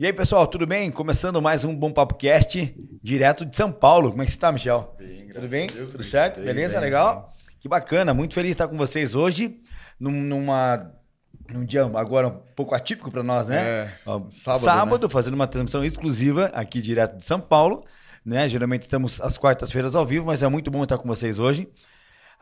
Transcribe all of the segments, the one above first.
E aí, pessoal, tudo bem? Começando mais um Bom Papo Cast, direto de São Paulo. Como é que você tá, Michel? Bem, tudo bem? Deus, tudo bem. certo? Bem, Beleza? bem, Legal? Que bacana, muito feliz de estar com vocês hoje, num- numa num dia agora um pouco atípico para nós, né? É, Ó, sábado, né? fazendo uma transmissão exclusiva aqui direto de São Paulo, né? Geralmente estamos às quartas-feiras ao vivo, mas é muito bom estar com vocês hoje.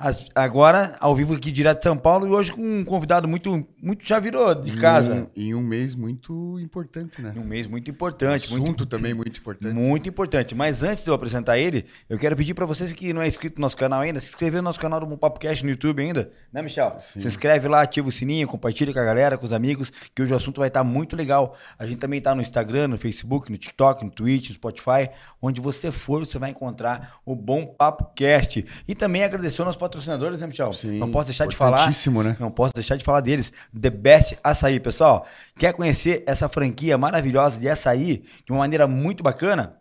As- agora, ao vivo aqui direto de São Paulo e hoje com um convidado muito, muito já virou de casa. Em um, em um mês muito importante, né? Um mês muito importante, muito Assunto também muito importante. Muito importante. Mas antes de eu apresentar ele, eu quero pedir para vocês que não é inscrito no nosso canal ainda, se inscrever no nosso canal do Bom Papo Cast no YouTube ainda, né, Michel? Sim. Se inscreve lá, ativa o sininho, compartilha com a galera, com os amigos, que hoje o assunto vai estar muito legal. A gente também tá no Instagram, no Facebook, no TikTok, no Twitch, no Spotify, onde você for, você vai encontrar o Bom Papo Cast. E também agradecer aos nossos patrocinadores, né, Michel? Sim, não posso deixar de falar. né? Não posso deixar de falar deles. The Best Açaí, pessoal. Quer conhecer essa franquia maravilhosa de açaí de uma maneira muito bacana?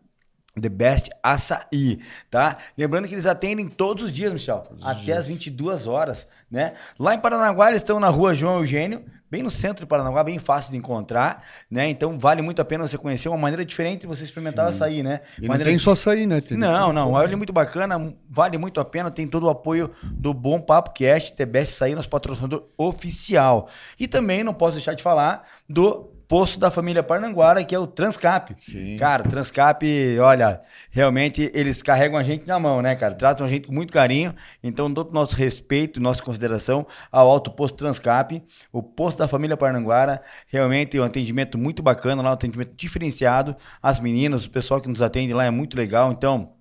The Best Açaí, tá? Lembrando que eles atendem todos os dias, Michel, até às 22 horas, né? Lá em Paranaguá eles estão na rua João Eugênio, bem no centro de Paranaguá, bem fácil de encontrar, né? Então vale muito a pena você conhecer uma maneira diferente de você experimentar o açaí, né? E não Maneira tem só açaí, né? Tem não, não. Olha, é muito bacana, vale muito a pena, tem todo o apoio do Bom Papo Cast, TBS Sair, nosso patrocinador oficial. E também não posso deixar de falar do posto da família Parnanguara, que é o Transcap. Sim. Cara, Transcap, olha, realmente eles carregam a gente na mão, né, cara? Tratam a gente com muito carinho. Então, todo o nosso respeito, nossa consideração ao Alto Posto Transcap, o posto da família Parnanguara, realmente um atendimento muito bacana, lá um atendimento diferenciado. As meninas, o pessoal que nos atende lá é muito legal. Então,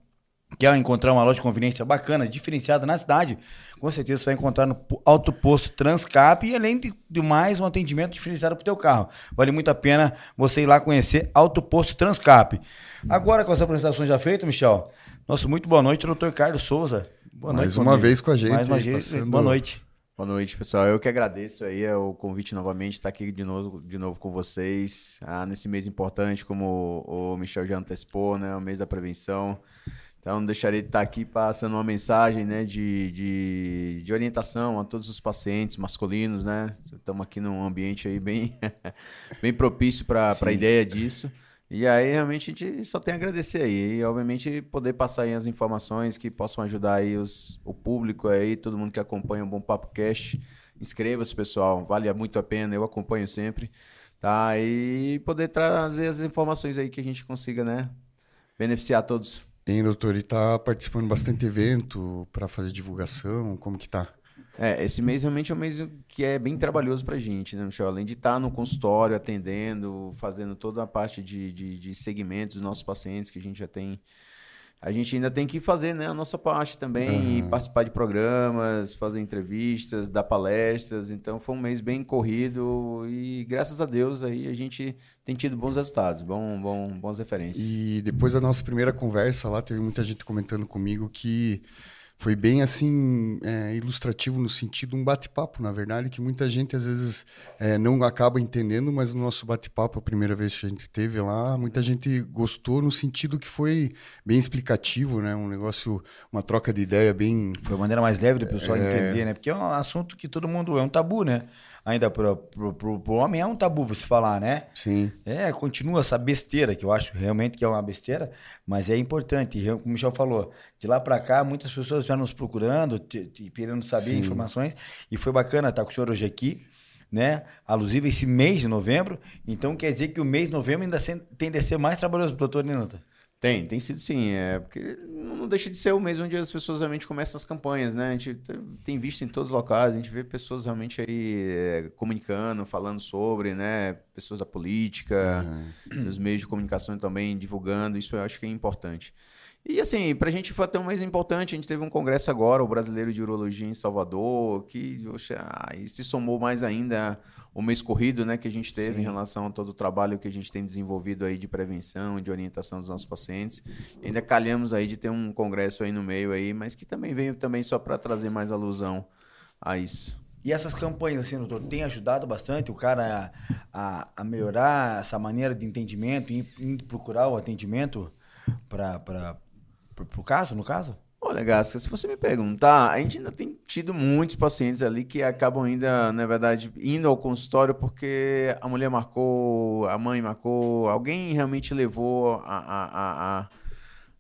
Quer encontrar uma loja de conveniência bacana, diferenciada na cidade? Com certeza você vai encontrar no Alto Posto Transcap e além de, de mais um atendimento diferenciado para o teu carro. Vale muito a pena você ir lá conhecer Alto Posto Transcap. Agora com as apresentações já feitas, Michel, nosso muito boa noite, doutor Carlos Souza. Boa Mais meu uma amigo. vez com a gente, Mais uma aí, vez, passando- boa noite. Boa noite, pessoal. Eu que agradeço aí é, o convite novamente, estar aqui de novo, de novo com vocês, ah, nesse mês importante, como o, o Michel já antecipou, né, o mês da prevenção. Então, não deixarei de estar aqui passando uma mensagem, né, de, de, de orientação a todos os pacientes masculinos, né. Estamos aqui num ambiente aí bem, bem propício para a ideia disso. E aí, realmente, a gente só tem a agradecer aí. E, obviamente, poder passar aí as informações que possam ajudar aí os, o público aí, todo mundo que acompanha o Bom Papo Cast. Inscreva-se, pessoal. Vale muito a pena, eu acompanho sempre. Tá? E poder trazer as informações aí que a gente consiga, né? Beneficiar todos. Hein, doutor? E tá participando bastante evento para fazer divulgação? Como que tá? É, esse mês realmente é um mês que é bem trabalhoso pra gente, né, Michel? Além de estar no consultório, atendendo, fazendo toda a parte de, de, de segmentos dos nossos pacientes que a gente já tem. A gente ainda tem que fazer né, a nossa parte também, e participar de programas, fazer entrevistas, dar palestras. Então foi um mês bem corrido e graças a Deus aí a gente tem tido bons resultados, bom, bom, bons referências. E depois da nossa primeira conversa lá, teve muita gente comentando comigo que foi bem assim é, ilustrativo no sentido um bate-papo, na verdade, que muita gente às vezes é, não acaba entendendo, mas no nosso bate-papo, a primeira vez que a gente teve lá, muita gente gostou no sentido que foi bem explicativo, né? Um negócio, uma troca de ideia bem Foi a maneira mais leve do pessoal entender, né? Porque é um assunto que todo mundo é um tabu, né? Ainda pro, pro, pro, pro homem é um tabu você falar, né? sim. É, continua essa besteira, que eu acho realmente que é uma besteira, mas é importante. Como o Michel falou, de lá para cá, muitas pessoas já nos procurando, te- te- querendo saber Sim. informações, e foi bacana estar com o senhor hoje aqui, né? Alusive esse mês de novembro, então quer dizer que o mês de novembro ainda tende a ser mais trabalhoso, doutor Ninata. Tem, tem sido sim. É, porque não deixa de ser o mês onde as pessoas realmente começam as campanhas, né? A gente te- tem visto em todos os locais, a gente vê pessoas realmente aí é, comunicando, falando sobre, né? Pessoas da política, dos meios de comunicação também divulgando, isso eu acho que é importante. E assim, pra gente foi até um mês importante, a gente teve um congresso agora, o Brasileiro de Urologia em Salvador, que aí se somou mais ainda o mês corrido, né, que a gente teve em relação a todo o trabalho que a gente tem desenvolvido aí de prevenção, de orientação dos nossos pacientes. E ainda calhamos aí de ter um congresso aí no meio aí, mas que também veio também só para trazer mais alusão a isso. E essas campanhas, assim, doutor, tem ajudado bastante o cara a, a- melhorar essa maneira de entendimento e procurar o atendimento para o caso, no caso? Olha, Gasca, se você me perguntar, a gente ainda tem tido muitos pacientes ali que acabam ainda, na verdade, indo ao consultório porque a mulher marcou, a mãe marcou, alguém realmente levou a, a, a, a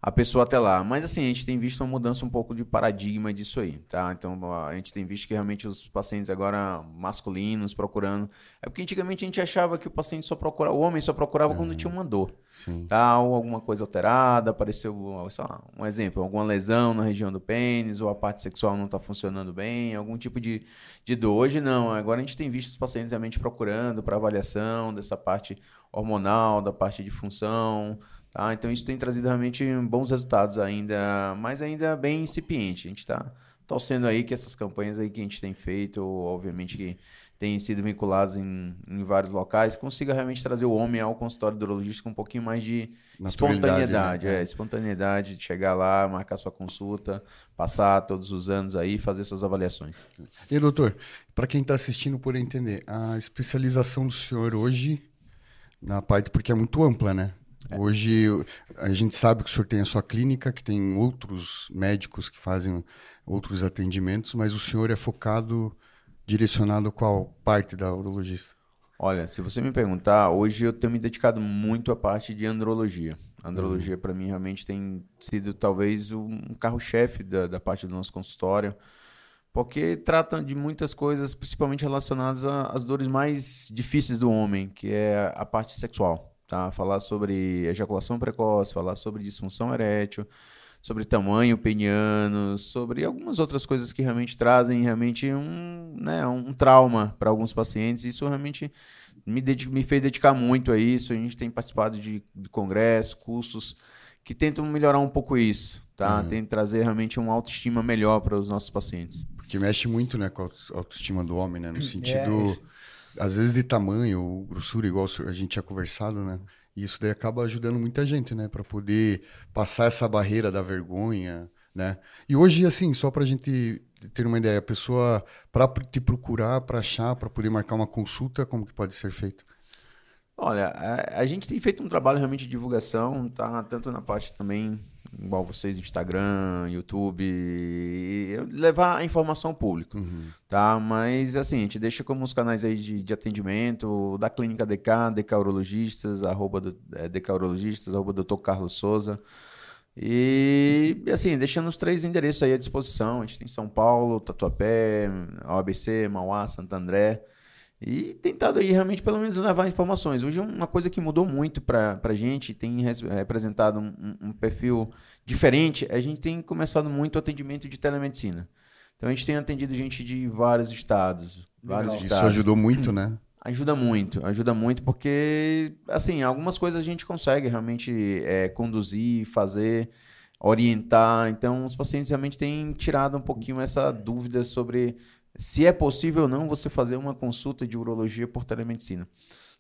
a pessoa até lá. Mas assim, a gente tem visto uma mudança um pouco de paradigma disso aí, tá? Então a gente tem visto que realmente os pacientes agora masculinos procurando. É porque antigamente a gente achava que o paciente só procurava, o homem só procurava uhum. quando tinha uma dor. Sim. Tá? Ou alguma coisa alterada, apareceu, só um exemplo, alguma lesão na região do pênis, ou a parte sexual não está funcionando bem, algum tipo de, de dor. Hoje não, agora a gente tem visto os pacientes realmente procurando para avaliação dessa parte hormonal, da parte de função. Tá? Então isso tem trazido realmente bons resultados ainda, mas ainda bem incipiente. A gente está torcendo aí que essas campanhas aí que a gente tem feito, obviamente que têm sido vinculadas em, em vários locais, consiga realmente trazer o homem ao consultório do urologista com um pouquinho mais de espontaneidade, né? é, espontaneidade de chegar lá, marcar sua consulta, passar todos os anos aí, fazer suas avaliações. E doutor, para quem está assistindo por entender, a especialização do senhor hoje na parte porque é muito ampla, né? Hoje a gente sabe que o senhor tem a sua clínica, que tem outros médicos que fazem outros atendimentos, mas o senhor é focado, direcionado a qual parte da urologista? Olha, se você me perguntar, hoje eu tenho me dedicado muito à parte de andrologia. A andrologia, uhum. para mim, realmente tem sido talvez um carro-chefe da, da parte do nosso consultório, porque tratam de muitas coisas, principalmente relacionadas às dores mais difíceis do homem, que é a parte sexual tá? Falar sobre ejaculação precoce, falar sobre disfunção erétil, sobre tamanho peniano, sobre algumas outras coisas que realmente trazem realmente um, né, um trauma para alguns pacientes. Isso realmente me, me fez dedicar muito a isso. A gente tem participado de, de congressos, cursos que tentam melhorar um pouco isso, tá? Uhum. Tem trazer realmente uma autoestima melhor para os nossos pacientes. Porque mexe muito, né, com a autoestima do homem, né, no é, sentido é, às vezes de tamanho ou grossura, igual a gente tinha conversado, né? E isso daí acaba ajudando muita gente, né? Para poder passar essa barreira da vergonha, né? E hoje, assim, só para a gente ter uma ideia, a pessoa, para te procurar, para achar, para poder marcar uma consulta, como que pode ser feito? Olha, a, a, gente tem feito um trabalho realmente de divulgação, tá? Tanto na parte também igual vocês, Instagram, YouTube, levar a informação ao público, uhum. tá? Mas, assim, a gente deixa como os canais aí de, de atendimento da Clínica DK, DK Urologistas, arroba do, é, DK Urologistas, arroba Dr. Carlos Souza. E, assim, deixando os três endereços aí à disposição. A gente tem São Paulo, Tatuapé, OABC, Mauá, Santo André. E tentado aí realmente pelo menos levar informações. Hoje uma coisa que mudou muito para a gente, tem representado um, um, perfil diferente, a gente tem começado muito o atendimento de telemedicina. Então a gente tem atendido gente de vários estados. Vários Isso estados. ajudou muito, né? Ajuda muito, ajuda muito porque, assim, algumas coisas a gente consegue realmente é, conduzir, fazer, orientar. Então, os pacientes realmente têm tirado um pouquinho essa dúvida sobre se é possível ou não você fazer uma consulta de urologia por telemedicina.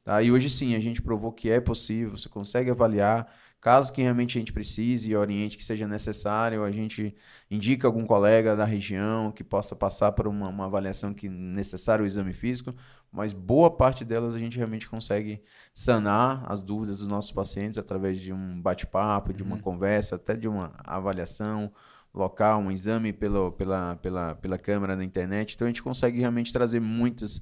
Tá? E hoje sim, a gente provou que é possível, você consegue avaliar. Caso que realmente a gente precise e oriente que seja necessário, a gente indica algum colega da região que possa passar por uma, uma avaliação que necessário o exame físico, mas boa parte delas a gente realmente consegue sanar as dúvidas dos nossos pacientes através de um bate-papo, de uma uhum. conversa, até de uma avaliação local, um exame pelo, pela, pela, pela câmera na internet. Então a gente consegue realmente trazer muitas,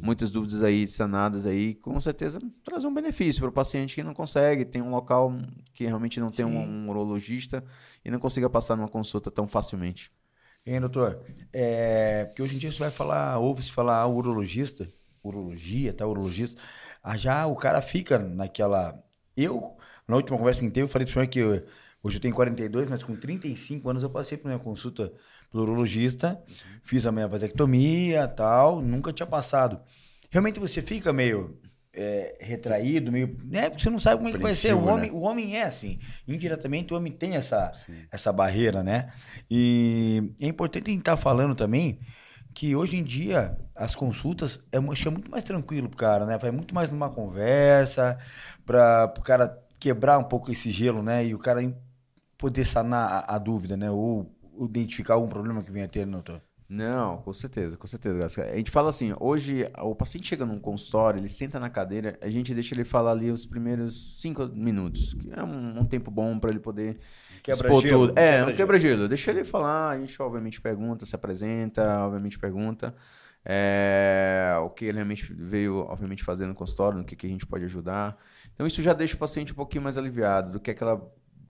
muitas dúvidas aí sanadas aí, com certeza trazer um benefício para o paciente que não consegue, tem um local que realmente não tem um, um, urologista e não consiga passar numa consulta tão facilmente. Hein, doutor? É, porque hoje em dia você vai falar, ouve-se falar urologista, urologia, tá, urologista, ah, já o cara fica naquela... Eu, na última conversa que teve, eu falei para o senhor que... Eu, Hoje eu tenho 42, mas com 35 anos eu passei por minha consulta pelo urologista, fiz a minha vasectomia tal, nunca tinha passado. Realmente você fica meio é, retraído, meio. Né? Você não sabe como é que vai ser. O homem, né? o homem é assim. Indiretamente, o homem tem essa, essa barreira, né? E é importante a gente estar tá falando também que hoje em dia as consultas é, acho que é muito mais tranquilo pro cara, né? Vai muito mais numa conversa, para o cara quebrar um pouco esse gelo, né? E o cara poder sanar a, a dúvida, né? Ou identificar algum problema que venha a ter, doutor? Não, com certeza, com certeza. A gente fala assim, hoje o paciente chega num consultório, ele senta na cadeira, a gente deixa ele falar ali os primeiros cinco minutos, que é um, um tempo bom para ele poder expor tudo. É, quebra um quebra-gelo. Deixa ele falar, a gente obviamente pergunta, se apresenta, obviamente pergunta é, o que ele realmente veio, obviamente, fazer no consultório, no que, que a gente pode ajudar. Então, isso já deixa o paciente um pouquinho mais aliviado do que aquela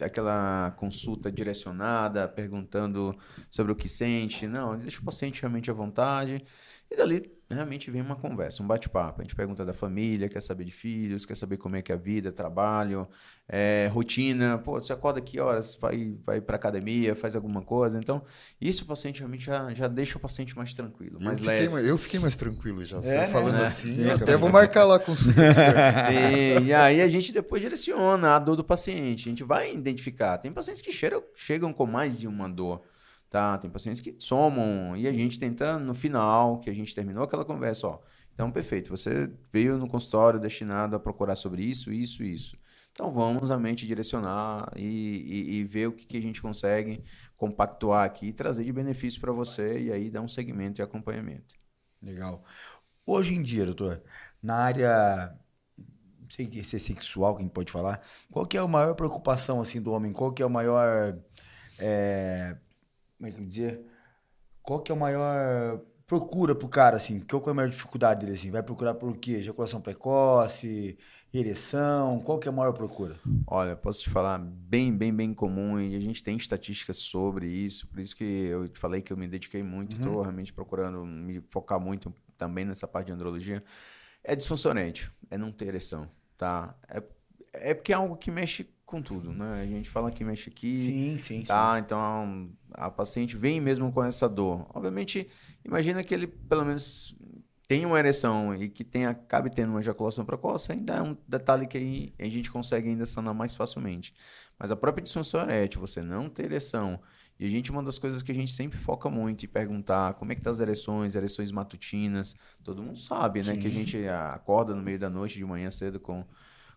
aquela consulta direcionada, perguntando sobre o que sente. Não, deixa o paciente realmente à vontade. E dali realmente vem uma conversa, um bate-papo. A gente pergunta da família, quer saber de filhos, quer saber como é que é a vida, trabalho, é, rotina. Pô, você acorda aqui horas, vai, vai para academia, faz alguma coisa. Então, isso o paciente realmente já, já deixa o paciente mais tranquilo, mais eu leve. Fiquei, eu fiquei mais tranquilo já. É, falando é. assim, é, até vou marcar lá a consulta. Sim, e aí a gente depois direciona a dor do paciente. A gente vai identificar. Tem pacientes que chegam, chegam com mais de uma dor tá? Tem pacientes que somam e a gente tenta no final, que a gente terminou aquela conversa, ó. Então, perfeito, você veio no consultório destinado a procurar sobre isso, isso, isso. Então, vamos a mente direcionar e, e, e ver o que, que, a gente consegue compactuar aqui e trazer de benefício para você e aí dar um segmento e acompanhamento. Legal. Hoje em dia, doutor, na área não sei se é sexual que a gente pode falar, qual que é a maior preocupação assim do homem? Qual que é o maior é, como é que eu dizer? Qual que é a maior procura pro cara, assim? Qual que é a maior dificuldade dele, assim? Vai procurar por quê? Ejaculação precoce, ereção? Qual que é a maior procura? Olha, posso te falar, bem, bem, bem comum e a gente tem estatísticas sobre isso, por isso que eu te falei que eu me dediquei muito, estou uhum. realmente procurando me focar muito também nessa parte de andrologia. É disfuncionante, é não ter ereção, tá? É, é porque é algo que mexe com tudo, né? A gente fala que mexe aqui. Sim, sim, tá? Sim. Então a paciente vem mesmo com essa dor. Obviamente, imagina que ele pelo menos tem uma ereção e que tenha, acabe tendo uma ejaculação precoce, ainda é um detalhe que aí a gente consegue ainda sanar mais facilmente. Mas a própria disfunção erétil, você não ter ereção, e a gente, uma das coisas que a gente sempre foca muito em perguntar como é que tá as ereções, ereções matutinas, todo mundo sabe, né? Sim. Que a gente acorda no meio da noite, de manhã cedo com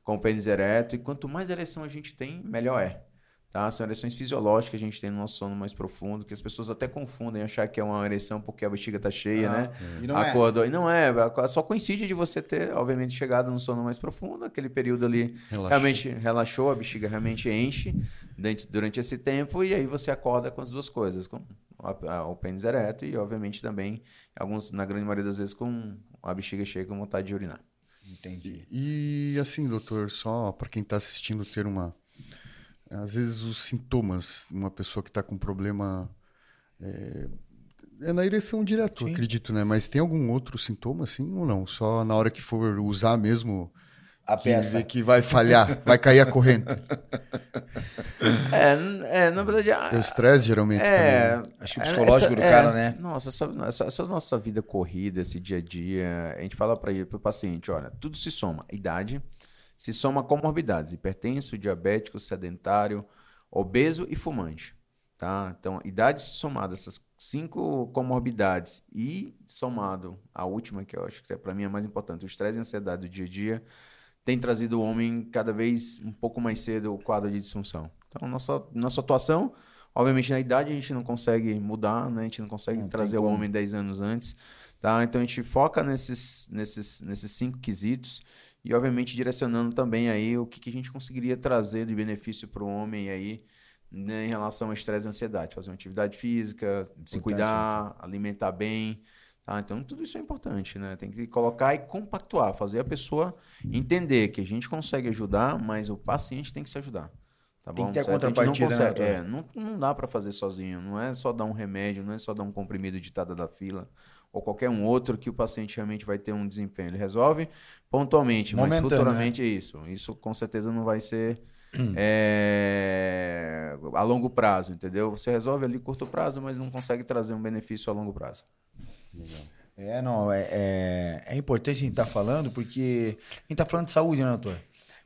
com o pênis ereto. E quanto mais ereção a gente tem, melhor é. Tá? São ereções fisiológicas que a gente tem no nosso sono mais profundo, que as pessoas até confundem, achar que é uma ereção porque a bexiga tá cheia, ah, né? E não Acordou. É. E não é, só coincide de você ter, obviamente, chegado no sono mais profundo, aquele período ali relaxou. realmente relaxou, a bexiga realmente enche durante esse tempo, e aí você acorda com as duas coisas, com o pênis ereto e, obviamente, também, alguns, na grande maioria das vezes, com a bexiga cheia com vontade de urinar. Entendi. E, assim, doutor, só para quem está assistindo ter uma. Às vezes os sintomas, uma pessoa que está com problema. É, é, na ereção direto, Sim. acredito, né? Mas tem algum outro sintoma, assim, ou não? Só na hora que for usar mesmo a peça. Que vai falhar, vai cair a corrente. É, é na verdade. O estresse, geralmente. É, também. Acho que o psicológico essa, do cara, é, né? Nossa, essa, essa, essa, nossa vida corrida, esse dia a dia, a gente fala para o paciente: olha, tudo se soma. Idade, se soma comorbidades: hipertenso, diabético, sedentário, obeso e fumante. Tá? Então, idade se somada, essas cinco comorbidades e somado a última, que eu acho que é, para mim é mais importante, o estresse e a ansiedade do dia a dia tem trazido o homem cada vez um pouco mais cedo o quadro de disfunção. Então, nossa, nossa atuação, obviamente na idade a gente não consegue mudar, né? a gente não consegue não trazer o homem 10 anos antes. Tá? Então a gente foca nesses, nesses, nesses cinco quesitos e, obviamente, direcionando também aí o que, que a gente conseguiria trazer de benefício para o homem aí né, em relação ao estresse e ansiedade. Fazer uma atividade física, se cuidar, então. alimentar bem. Tá? Então, tudo isso é importante, né? Tem que colocar e compactuar, fazer a pessoa entender que a gente consegue ajudar, mas o paciente tem que se ajudar. Tá tem bom? que ter a contrapartida, não consegue, né? É, não, não dá para fazer sozinho. Não é só dar um remédio, não é só dar um comprimido ditada da fila ou qualquer um outro que o paciente realmente vai ter um desempenho. Ele resolve pontualmente, mas né? futuramente né? é isso. Isso com certeza não vai ser é, a longo prazo, entendeu? Você resolve ali curto prazo, mas não consegue trazer um benefício a longo prazo. Legal. É, não, é, é, é, importante a gente estar tá falando, porque a gente está falando de saúde, né, doutor?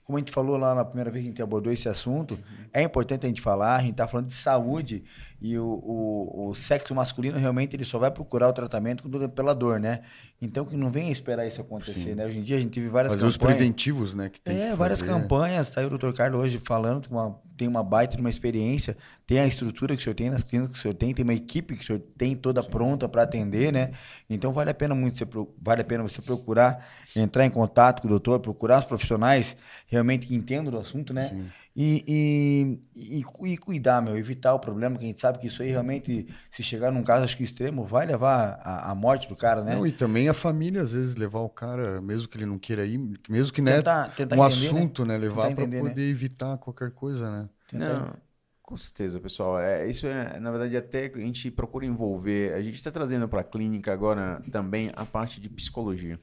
Como a gente falou lá na primeira vez que a gente abordou esse assunto, uhum. é importante a gente falar, a gente está falando de saúde e o, o, o, sexo masculino realmente ele só vai procurar o tratamento pela dor, né? Então que não venha esperar isso acontecer, Sim. né? Hoje em dia a gente teve várias fazer campanhas. os preventivos, né? Que tem é, várias campanhas, tá aí o doutor Carlos hoje falando uma tem uma baita de uma experiência, tem a estrutura que o senhor tem nas clínicas que o senhor tem, tem uma equipe que o senhor tem toda Sim. pronta para atender, né? Então vale a pena muito você, vale a pena você procurar entrar em contato com o doutor, procurar os profissionais realmente que entendam do assunto, né? Sim. E, e, e, e, cuidar, meu, evitar o problema, que a gente sabe que isso aí realmente, se chegar num caso acho que extremo, vai levar à morte do cara, né? Não, e também a família, às vezes, levar o cara, mesmo que ele não queira ir, mesmo que né, tentar, tentar um entender, né? assunto, né? né levar para poder né? evitar qualquer coisa, né? Não, com certeza, pessoal. É, isso é, na verdade, até a gente procura envolver. A gente está trazendo para a clínica agora também a parte de psicologia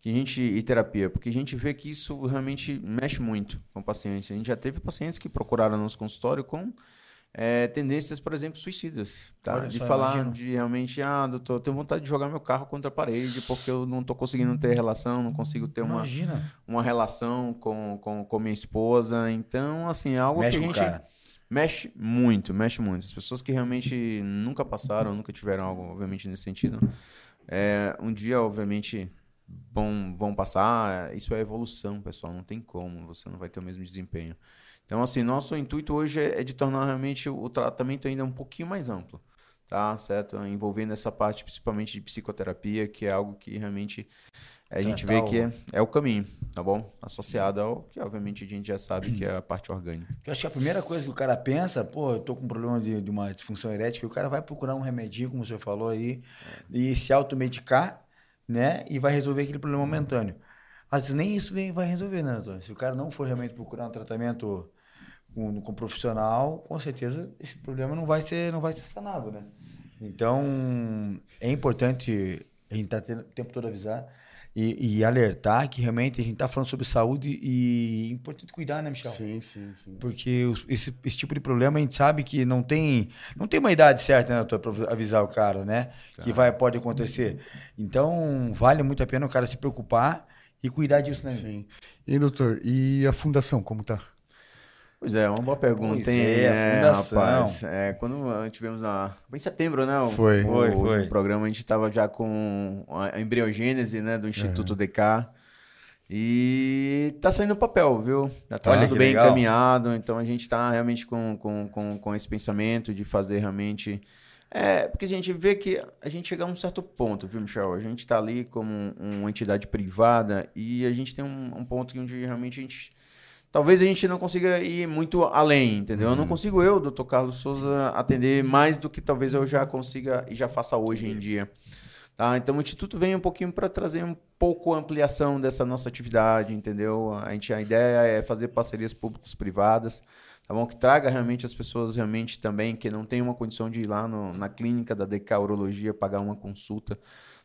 que a gente e terapia, porque a gente vê que isso realmente mexe muito com o paciente. A gente já teve pacientes que procuraram nosso consultório com é, tendências, por exemplo, suicidas, tá? Olha de falar imagino. de realmente, ah, doutor, eu tenho vontade de jogar meu carro contra a parede porque eu não estou conseguindo ter relação, não consigo ter uma, uma relação com, com, com minha esposa. Então, assim, é algo mexe que a gente mexe muito, mexe muito. As pessoas que realmente nunca passaram, nunca tiveram algo, obviamente, nesse sentido, é, um dia, obviamente, vão, vão passar. Isso é evolução, pessoal. Não tem como. Você não vai ter o mesmo desempenho. Então, assim, nosso intuito hoje é, de tornar realmente o tratamento ainda um pouquinho mais amplo. Tá, certo? Envolvendo essa parte principalmente de psicoterapia, que é algo que realmente a gente vê que é, é, o caminho, tá bom? Associado ao que, obviamente, a gente já sabe que é a parte orgânica. Eu acho que a primeira coisa que o cara pensa, pô, eu tô com um problema de, de uma disfunção erética, o cara vai procurar um remedinho, como você falou aí, e se automedicar né? E vai resolver aquele problema momentâneo. Às vezes nem isso vem, vai resolver, né, doutor? Se o cara não for realmente procurar um tratamento com, com um profissional, com certeza esse problema não vai ser, não vai ser sanado, né? Então, é importante a gente estar tá o tempo todo avisar e, e, alertar que realmente a gente está falando sobre saúde e é importante cuidar, né, Michel? Sim, sim, sim. Porque os, esse, esse, tipo de problema a gente sabe que não tem, não tem uma idade certa, né, para avisar o cara, né? Tá. Que vai, pode acontecer. Então, vale muito a pena o cara se preocupar e cuidar disso, né? Sim. E, doutor, e a fundação, como tá? Pois é, uma boa pergunta, pois hein? É, é rapaz. É, quando tivemos na. Foi em setembro, né? O, foi, foi, o, foi. O programa, a gente estava já com a embriogênese, né? Do Instituto é. DK. E tá saindo o papel, viu? Já tá tudo bem legal. encaminhado, então a gente está realmente com, com, com, com esse pensamento de fazer realmente. É, porque a gente vê que a gente chega a um certo ponto, viu, Michel? A gente está ali como uma entidade privada e a gente tem um, um ponto onde realmente a gente talvez a gente não consiga ir muito além, entendeu? Uhum. Eu não uhum. consigo eu, doutor Carlos Souza, atender mais do que talvez eu já consiga e já faça hoje em dia. Tá? Então o Instituto vem um pouquinho para trazer um pouco ampliação dessa nossa atividade, entendeu? A, gente, a ideia é fazer parcerias públicas privadas, tá bom? Que traga realmente as pessoas realmente também que não têm uma condição de ir lá no, na clínica da DK Urologia pagar uma consulta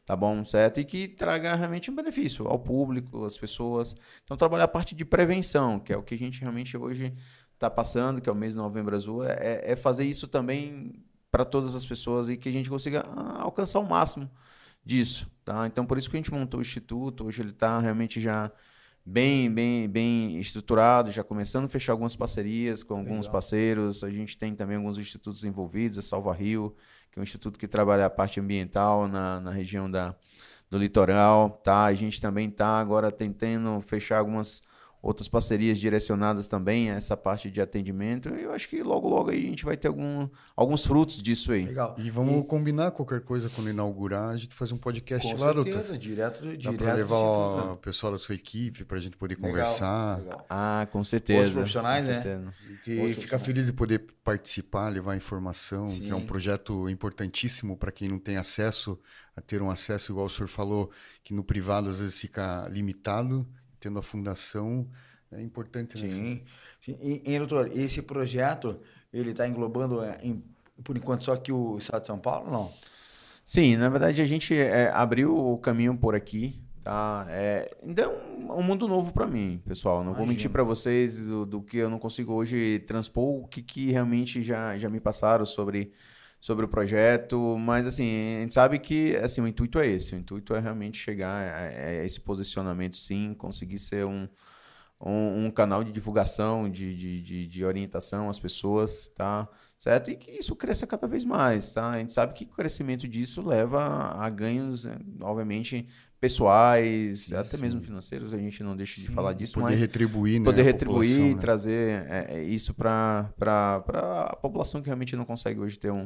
tá bom? Certo? E que traga realmente um benefício ao público, às pessoas. Então, trabalhar a parte de prevenção, que é o que a gente realmente hoje está passando, que é o mês de Novembro Azul, é, é fazer isso também para todas as pessoas e que a gente consiga ah, alcançar o máximo disso, tá? Então, por isso que a gente montou o Instituto, hoje ele está realmente já bem, bem, bem estruturado, já começando a fechar algumas parcerias com alguns Legal. parceiros. A gente tem também alguns institutos envolvidos, a Salva Rio, que é um instituto que trabalha a parte ambiental na, na região da, do litoral. Tá? A gente também está agora tentando fechar algumas outras parcerias direcionadas também a essa parte de atendimento. Eu acho que logo, logo aí a gente vai ter algum, alguns frutos disso aí. Legal. E vamos e... combinar qualquer coisa quando inaugurar, a gente faz um podcast Com lá, certeza, doutor. direto, direto. Dá para levar o pessoal da sua equipe para a gente poder legal, conversar. Legal. Ah, com certeza. Outros profissionais, né? E ficar feliz de poder participar, levar informação, Sim. que é um projeto importantíssimo para quem não tem acesso a ter um acesso, igual o senhor falou, que no privado às vezes fica limitado tendo a fundação, é importante. Né? Sim. Sim. E, e, doutor, esse projeto, ele está englobando, é, em, por enquanto, só aqui o Estado de São Paulo, não? Sim, na verdade a gente é, abriu o caminho por aqui, tá? É, ainda é um, um mundo novo para mim, pessoal. Não Imagina. vou mentir para vocês do, do, que eu não consigo hoje transpor, o que, que realmente já, já me passaram sobre sobre o projeto, mas assim, a gente sabe que assim, o intuito é esse, o intuito é realmente chegar a, a esse posicionamento sim, conseguir ser um, um, um canal de divulgação, de, de, de, de, orientação às pessoas, tá? Certo? E que isso cresça cada vez mais, tá? A gente sabe que o crescimento disso leva a ganhos, né, obviamente, pessoais, sim, até sim. mesmo financeiros, a gente não deixa de sim, falar disso, poder mas retribuir, né, poder retribuir e né? trazer é isso para a população que realmente não consegue hoje ter um,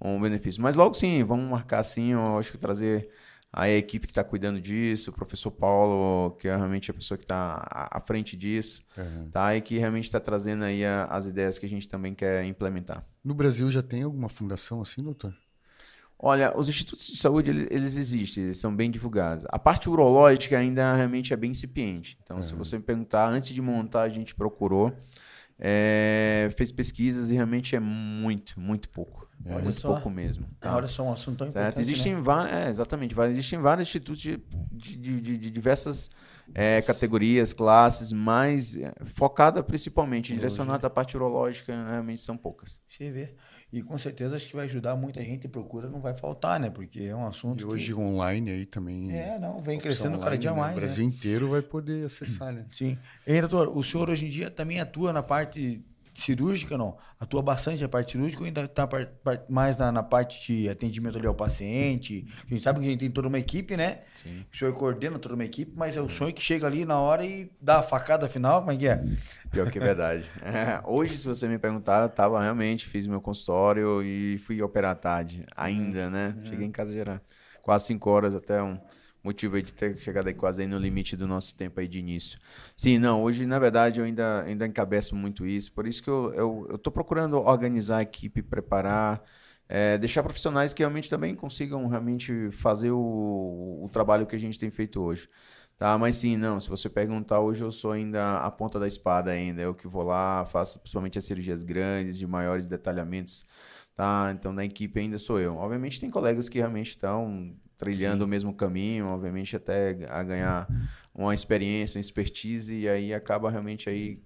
um benefício. Mas logo sim, vamos marcar assim, eu acho que trazer a equipe que está cuidando disso, o professor Paulo, que é realmente a pessoa que está à frente disso, uhum. tá? E que realmente está trazendo aí a, as ideias que a gente também quer implementar. No Brasil já tem alguma fundação assim, doutor? Olha, os institutos de saúde, eles, eles existem, eles são bem divulgados. A parte urológica ainda realmente é bem incipiente. Então, uhum. se você me perguntar, antes de montar, a gente procurou, é, fez pesquisas e realmente é muito, muito pouco. É. Muito só, pouco mesmo. Tá? Olha só, um assunto tão certo? importante. Existem né? vários, é, exatamente, existem vários institutos de, de, de, de diversas é, categorias, classes, mas é, focada principalmente, direcionada à parte urológica, realmente são poucas. Deixa eu ver. E com certeza acho que vai ajudar muita gente e procura não vai faltar, né? Porque é um assunto. E hoje que... online aí também. É, não, vem crescendo cada dia né? mais. O Brasil né? inteiro vai poder acessar, né? Sim. E, doutor, o senhor hoje em dia também atua na parte cirúrgica, não. Atua bastante na parte cirúrgica ou ainda está mais na, na, parte de atendimento ali ao paciente? A gente sabe que a gente tem toda uma equipe, né? Sim. O senhor coordena toda uma equipe, mas é o senhor que chega ali na hora e dá a facada final, como é que é? Pior que é verdade. É, hoje, se você me perguntar, eu tava realmente, fiz meu consultório e fui operar à tarde, ainda, né? Uhum. Cheguei em casa era quase 5 horas até um motivo aí de ter chegado aí quase aí no limite do nosso tempo aí de início. Sim, não, hoje na verdade eu ainda, ainda encabeço muito isso, por isso que eu estou procurando organizar a equipe, preparar, é, deixar profissionais que realmente também consigam realmente fazer o, o trabalho que a gente tem feito hoje. Tá, mas sim, não, se você perguntar, hoje eu sou ainda a ponta da espada ainda, eu que vou lá, faço principalmente as cirurgias grandes, de maiores detalhamentos, tá? Então, na equipe ainda sou eu. Obviamente tem colegas que realmente estão trilhando Sim. o mesmo caminho, obviamente até a ganhar uma experiência, uma expertise e aí acaba realmente aí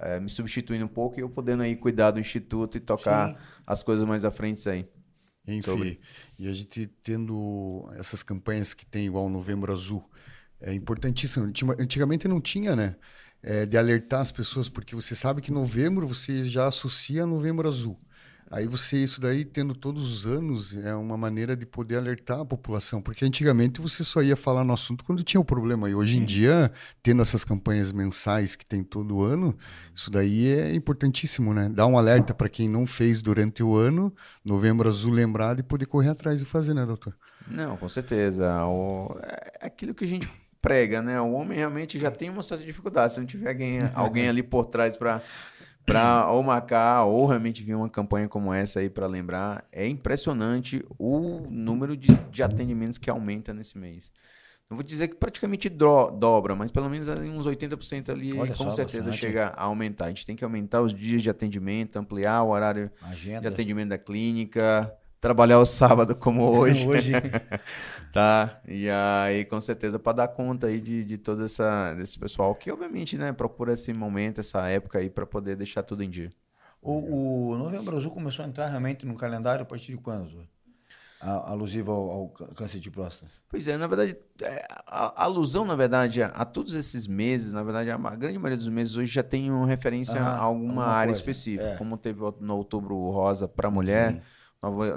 é, me substituindo um pouco e eu podendo aí cuidar do instituto e tocar Sim. as coisas mais à frente aí. Enfim, sobre. e a gente tendo essas campanhas que tem igual Novembro Azul, é importantíssimo. Antigamente não tinha, né? É, de alertar as pessoas, porque você sabe que novembro você já associa Novembro Azul. Aí você, isso daí, tendo todos os anos, é uma maneira de poder alertar a população, porque antigamente você só ia falar no assunto quando tinha o problema. E hoje em dia, tendo essas campanhas mensais que tem todo ano, isso daí é importantíssimo, né? Dar um alerta para quem não fez durante o ano, novembro azul lembrado e poder correr atrás e fazer, né, doutor? Não, com certeza. O... É aquilo que a gente prega, né? O homem realmente já tem uma certa dificuldade. Se não tiver alguém, alguém ali por trás para para ou marcar ou realmente vir uma campanha como essa aí para lembrar. É impressionante o número de, de atendimentos que aumenta nesse mês. Não vou dizer que praticamente do, dobra, mas pelo menos uns 80% ali Olha com só, certeza bastante. chega a aumentar. A gente tem que aumentar os dias de atendimento, ampliar o horário Agenda. de atendimento da clínica, trabalhar o sábado como hoje. hoje. tá? E aí, com certeza, para dar conta aí de, de todo essa, desse pessoal que, obviamente, né, procura esse momento, essa época aí para poder deixar tudo em dia. O, o Novembro Azul começou a entrar realmente no calendário a partir de quando? alusivo ao, ao, câncer de próstata? Pois é, na verdade, é, a, a alusão, na verdade, a, a, todos esses meses, na verdade, a, a, grande maioria dos meses hoje já tem uma referência ah, a alguma área coisa. específica, é. como teve no outubro rosa para mulher. Sim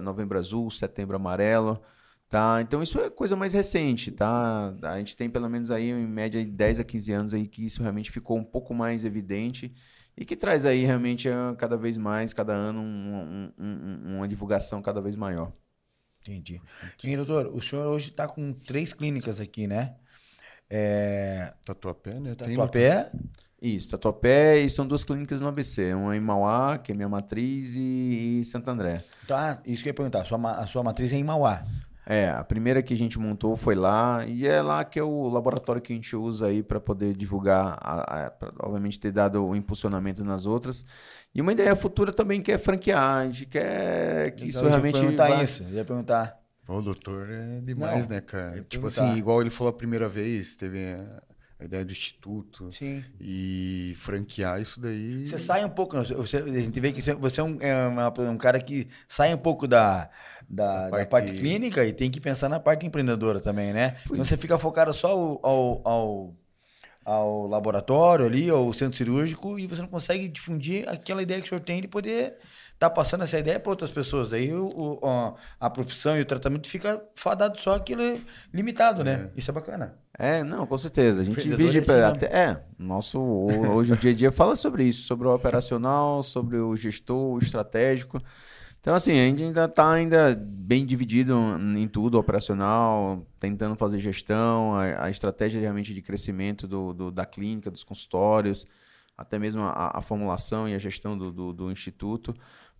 Novembro Azul, Setembro Amarelo, tá? Então isso é coisa mais recente, tá? A gente tem pelo menos aí em média de 10 a 15 anos aí que isso realmente ficou um pouco mais evidente e que traz aí realmente cada vez mais, cada ano, um, um, um, uma divulgação cada vez maior. Entendi. E, doutor, o senhor hoje está com três clínicas aqui, né? É... Tatuapé, né? Tatuapé. Isso, Tatuapé e são duas clínicas no ABC. Uma em Mauá, que é minha matriz, e, e Santo André. Tá, isso que eu ia perguntar. A sua, a sua matriz é em Mauá. É, a primeira que a gente montou foi lá, e é lá que é o laboratório que a gente usa aí para poder divulgar, a, a, pra, obviamente ter dado o impulsionamento nas outras. E uma ideia futura também que é franquear, a gente quer que então, isso realmente... Eu ia perguntar vai... isso, eu ia perguntar. O doutor é demais, Não, né, cara? Tipo assim, igual ele falou a primeira vez, teve a ideia do instituto Sim. e franquear isso daí. Você sai um pouco, você, a gente vê que você é um, é um cara que sai um pouco da, da, parte... da, parte... clínica e tem que pensar na parte empreendedora também, né? Então você fica focado só ao, ao, ao ao laboratório ali, ao centro cirúrgico, e você não consegue difundir aquela ideia que o senhor tem de poder tá passando essa ideia para outras pessoas. Aí o, o, a profissão e o tratamento fica fadado só aquilo limitado, né? É. Isso é bacana. É, não, com certeza. A gente vive é, até, é, nosso hoje o dia a dia fala sobre isso, sobre o operacional, sobre o gestor, o estratégico. Então, assim, a gente ainda está ainda bem dividido em tudo, operacional, tentando fazer gestão, a, a estratégia realmente de crescimento do, do, da clínica, dos consultórios, até mesmo a, a formulação e a gestão do, do, do instituto.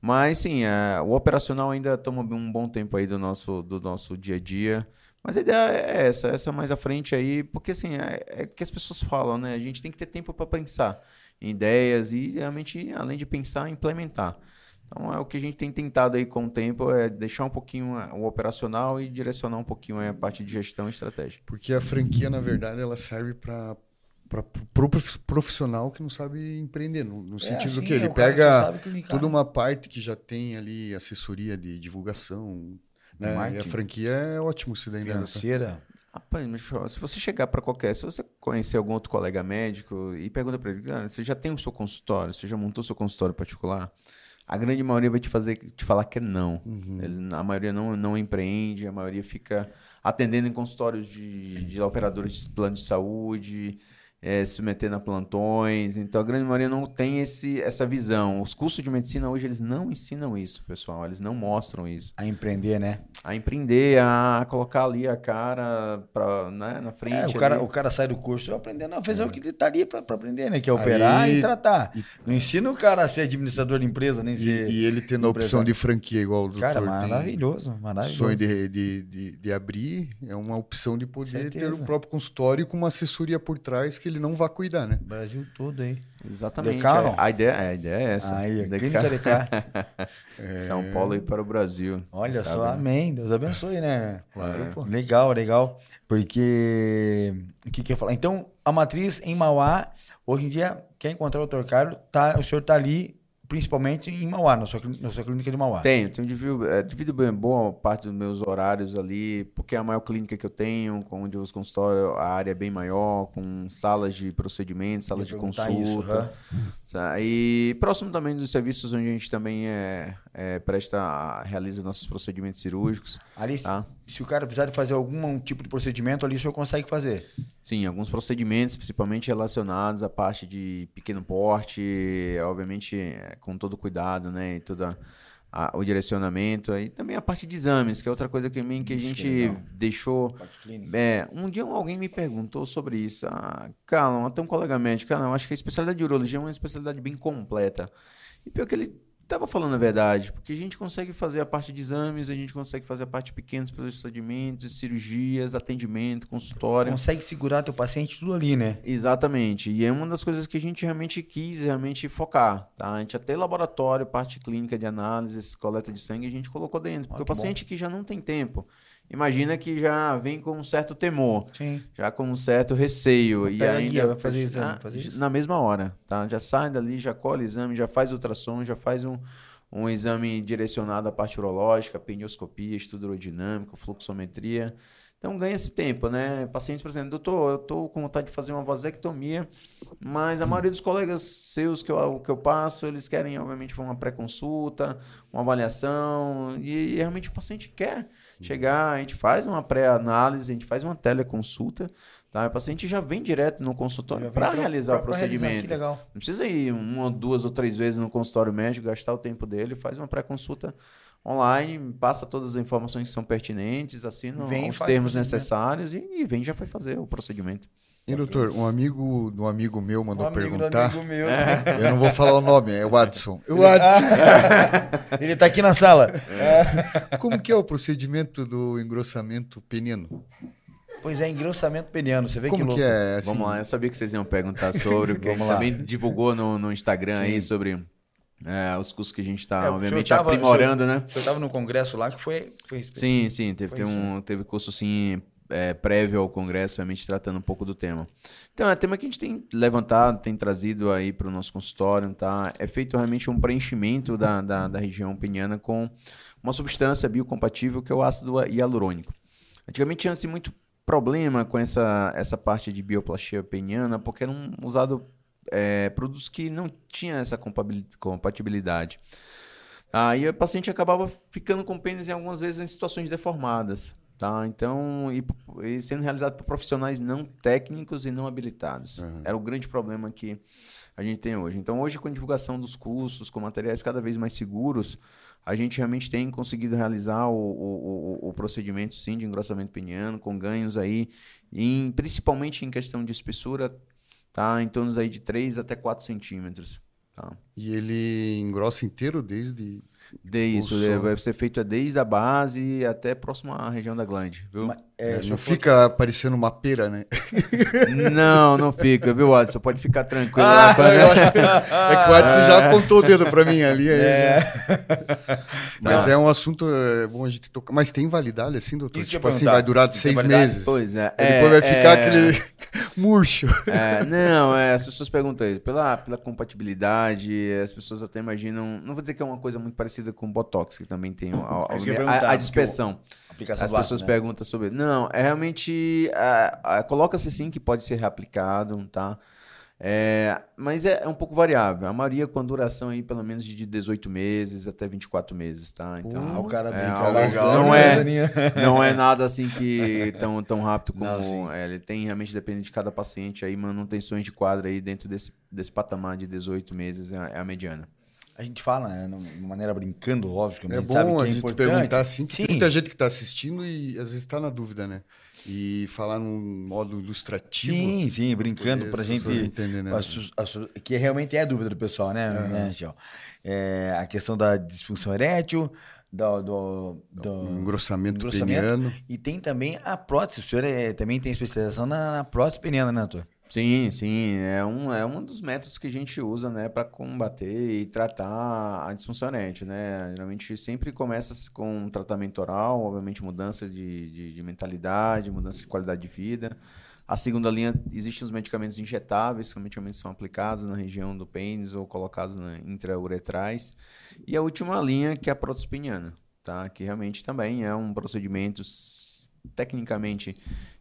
Mas, sim, é, o operacional ainda toma um bom tempo aí do nosso, do nosso dia a dia. Mas a ideia é essa, essa mais à frente aí, porque assim, é, é que as pessoas falam, né? A gente tem que ter tempo para pensar em ideias e realmente, além de pensar, implementar. Então é o que a gente tem tentado aí com o tempo é deixar um pouquinho o operacional e direcionar um pouquinho a parte de gestão e estratégia. Porque a franquia, na verdade, ela serve para para o profissional que não sabe empreender, no, no é, sentido assim, do que ele pega que toda uma parte que já tem ali assessoria de divulgação, né? E a franquia é ótimo se daí né? financeira. Rapaz, se você chegar para qualquer, se você conhecer algum outro colega médico e pergunta para ele, ah, você já tem o seu consultório, você já montou seu consultório particular? a grande maioria vai te fazer te falar que é não. Uhum. Ele, a maioria não, não empreende, a maioria fica atendendo em consultórios de, de operadores de plano de saúde, é, se metendo a plantões. Então a grande maioria não tem esse, essa visão. Os cursos de medicina hoje eles não ensinam isso, pessoal. Eles não mostram isso. A empreender, né? A empreender, a colocar ali a cara pra, né, na frente. É, o, cara, o cara sai do curso aprendendo a fazer é. o que ele estaria tá para aprender, né? Que é operar Aí, e tratar. E, não ensina o cara a ser administrador de empresa, nem e, ser. E ele tendo a opção de franquia igual o doutor. Cara, maravilhoso, tem. maravilhoso. Sonho de, de, de, de, abrir é uma opção de poder Certeza. ter o próprio consultório com uma assessoria por trás que ele não vá cuidar, né? Brasil todo aí. Exatamente. É, a, ideia, a ideia é essa. Aí, é. São Paulo aí para o Brasil. Olha sabe, só, né? amém. Deus abençoe, né? Claro. Pô, legal, legal. Porque, o que que eu falar? Então, a matriz em Mauá, hoje em dia, quer encontrar o Dr. Carlos, tá, o senhor tá ali principalmente em Mauá, na sua, na sua clínica de Mauá. Tenho, tenho dividido, é, divido bem boa parte dos meus horários ali, porque é a maior clínica que eu tenho, com onde eu uso consultório, a área é bem maior, com salas de procedimentos, salas de consulta. Isso, uhum. E próximo também dos serviços onde a gente também é, é presta, realiza nossos procedimentos cirúrgicos. Ali, tá? se o cara precisar de fazer algum tipo de procedimento ali, o senhor consegue fazer? Sim, alguns procedimentos, principalmente relacionados à parte de pequeno porte, obviamente é, com todo cuidado, né? E toda a, o direcionamento. E também a parte de exames, que é outra coisa que, que a gente que deixou. É, um dia alguém me perguntou sobre isso. Ah, calma, até um colega médico, cara, eu acho que a especialidade de urologia é uma especialidade bem completa. E pior que ele Tava falando a verdade, porque a gente consegue fazer a parte de exames, a gente consegue fazer a parte de pequenos procedimentos, cirurgias, atendimento, consultório. Consegue segurar teu paciente tudo ali, né? Exatamente. E é uma das coisas que a gente realmente quis realmente focar, tá? A gente até laboratório, parte clínica de análise, coleta de sangue, a gente colocou dentro, porque ah, o paciente bom. que já não tem tempo, imagina que já vem com um certo temor, Sim. já com um certo receio. e ainda vai fazer exame, fazer isso? Na mesma hora, tá? Já sai dali, já colhe exame, já faz ultrassom, já faz um, um exame direcionado à parte urológica, penioscopia, estudo aerodinâmico, fluxometria. Então ganha esse tempo, né? Pacientes, por exemplo, doutor, eu estou com vontade de fazer uma vasectomia, mas a maioria dos colegas seus que eu, que eu passo, eles querem, obviamente, uma pré-consulta, uma avaliação, e, e, realmente o paciente quer chegar, a gente faz uma pré-análise, a gente faz uma teleconsulta, tá? O paciente já vem direto no consultório para realizar pra, o procedimento. Realizar, Não precisa ir uma, duas ou três vezes no consultório médico, gastar o tempo dele, faz uma pré-consulta online, passa todas as informações que são pertinentes, assina vem, os termos necessários e, e, vem já vai fazer o procedimento. E doutor, um amigo do um amigo meu mandou um perguntar. Meu. Eu não vou falar o nome, é o Adson. O Adson. Ele está aqui na sala. É. Como que é o procedimento do engrossamento peniano? Pois é, engrossamento peniano, você vê Como que louco. Que é, assim... Vamos lá, eu sabia que vocês iam perguntar sobre, porque Vamos a gente lá. também divulgou no, no Instagram Sim. aí sobre é, os cursos que a gente está, é, obviamente, tava, aprimorando, o senhor, né? Você estava no congresso lá que foi. foi sim, sim, teve, teve, um, teve curso sim é, prévio ao congresso, realmente tratando um pouco do tema. Então, é tema que a gente tem levantado, tem trazido aí para o nosso consultório, tá? É feito realmente um preenchimento da, da, da região peniana com uma substância biocompatível que é o ácido hialurônico. Antigamente tinha-se muito problema com essa, essa parte de bioplastia peniana, porque eram usados é, produtos que não tinham essa compatibilidade. Aí o paciente acabava ficando com pênis em algumas vezes em situações deformadas. Tá? Então, e, e sendo realizado por profissionais não técnicos e não habilitados. Uhum. Era o grande problema que a gente tem hoje. Então, hoje, com a divulgação dos cursos, com materiais cada vez mais seguros, a gente realmente tem conseguido realizar o, o, o, o procedimento, sim, de engrossamento peniano, com ganhos aí, em, principalmente em questão de espessura, tá? em torno aí de 3 até 4 centímetros. Tá? E ele engrossa inteiro desde de isso, vai ser feito desde a base até próximo à região da glande, viu? Mas, é, não fica parecendo uma pera, né? Não, não fica, viu, Watson? Pode ficar tranquilo. Ah, é que o Watson já apontou o dedo pra mim ali. É. Já... Mas é um assunto é bom a gente tocar. Mas tem validade assim, doutor? Isso tipo assim, vai durar de seis meses. Pois é. E depois vai ficar é. aquele murcho. não, as pessoas perguntam isso. Pela, pela compatibilidade, as pessoas até imaginam. Não vou dizer que é uma coisa muito parecida com Botox, que também tem a, a, a dispersão. As pessoas né? perguntam sobre. Não, é realmente. Coloca-se sim que pode ser reaplicado, tá? É, mas é, é, um pouco variável. A maioria com a duração aí pelo menos de 18 meses até 24 meses, tá? Então, uh, o cara é, legal, não, é, não é nada assim que tão, tão rápido como não, é, ele tem, realmente depende de cada paciente aí, manutenções de quadro aí dentro desse, desse patamar de 18 meses é, é a mediana. A gente fala, né, de uma maneira brincando, lógico, é bom sabe que a é gente importante. perguntar assim, que Sim. tem muita gente que está assistindo e às vezes está na dúvida, né? E falar num modo ilustrativo. Sim, sim, brincando para a gente entender, né? que realmente é a dúvida do pessoal, né, uhum. né é, a questão da disfunção erétil, do, do, do engrossamento, engrossamento peniano. E tem também a prótese. O senhor é, também tem especialização na, na prótese peniana, né, doutor? Sim, sim, é um, é um dos métodos que a gente usa, né, para combater e tratar a disfunção erétil, né? Geralmente sempre começa com um tratamento oral, obviamente mudança de, de, de, mentalidade, mudança de qualidade de vida. A segunda linha, existem os medicamentos injetáveis, que medicamentos são aplicados na região do pênis ou colocados na intrauretrais. E a última linha, que é a protospiniana, tá? Que realmente também é um procedimento tecnicamente,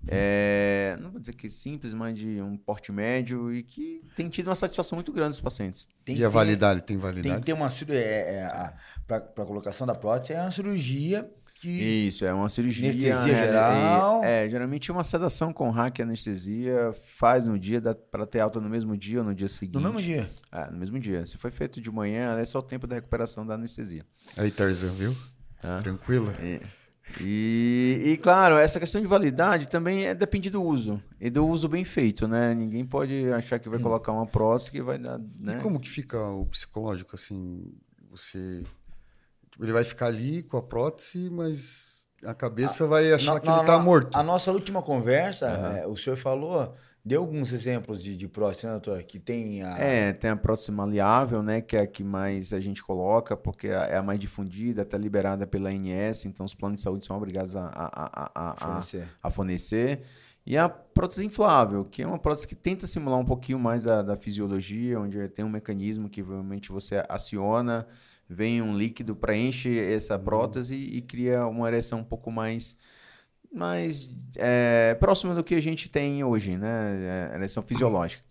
é, não vou dizer que simples, mas de um porte médio e que tem tido uma satisfação muito grande dos pacientes. Tem, e a validade, tem validade? Tem que ter uma cirurgia, é, é, para a colocação da prótese, é uma cirurgia que... Isso, é uma cirurgia... Anestesia né, geral... É, é, geralmente uma sedação com hack anestesia, faz no dia, para ter alta no mesmo dia ou no dia seguinte. No mesmo dia? É, no mesmo dia. Se foi feito de manhã, é só o tempo da recuperação da anestesia. Aí, Tarzan, viu? Tá. Tranquilo? É. E, e, claro, essa questão de validade também é, depende do uso. E do uso bem feito, né? Ninguém pode achar que vai colocar uma prótese que vai dar. Né? E como que fica o psicológico, assim? Você. Ele vai ficar ali com a prótese, mas a cabeça a, vai achar que ele está morto. A nossa última conversa, uhum. é, o senhor falou Dê alguns exemplos de, de prótese, né, doutor? Que tem a. É, tem a prótese maleável, né? Que é a que mais a gente coloca, porque é a mais difundida, está liberada pela ANS, então os planos de saúde são obrigados a, a, a, a, fornecer. a, fornecer. E a prótese inflável, que é uma prótese que tenta simular um pouquinho mais da, da fisiologia, onde tem um mecanismo que realmente você aciona, vem um líquido, preenche essa uhum. prótese e, e cria uma ereção um pouco mais mais é, próxima do que a gente tem hoje, né? É, ereção fisiológica.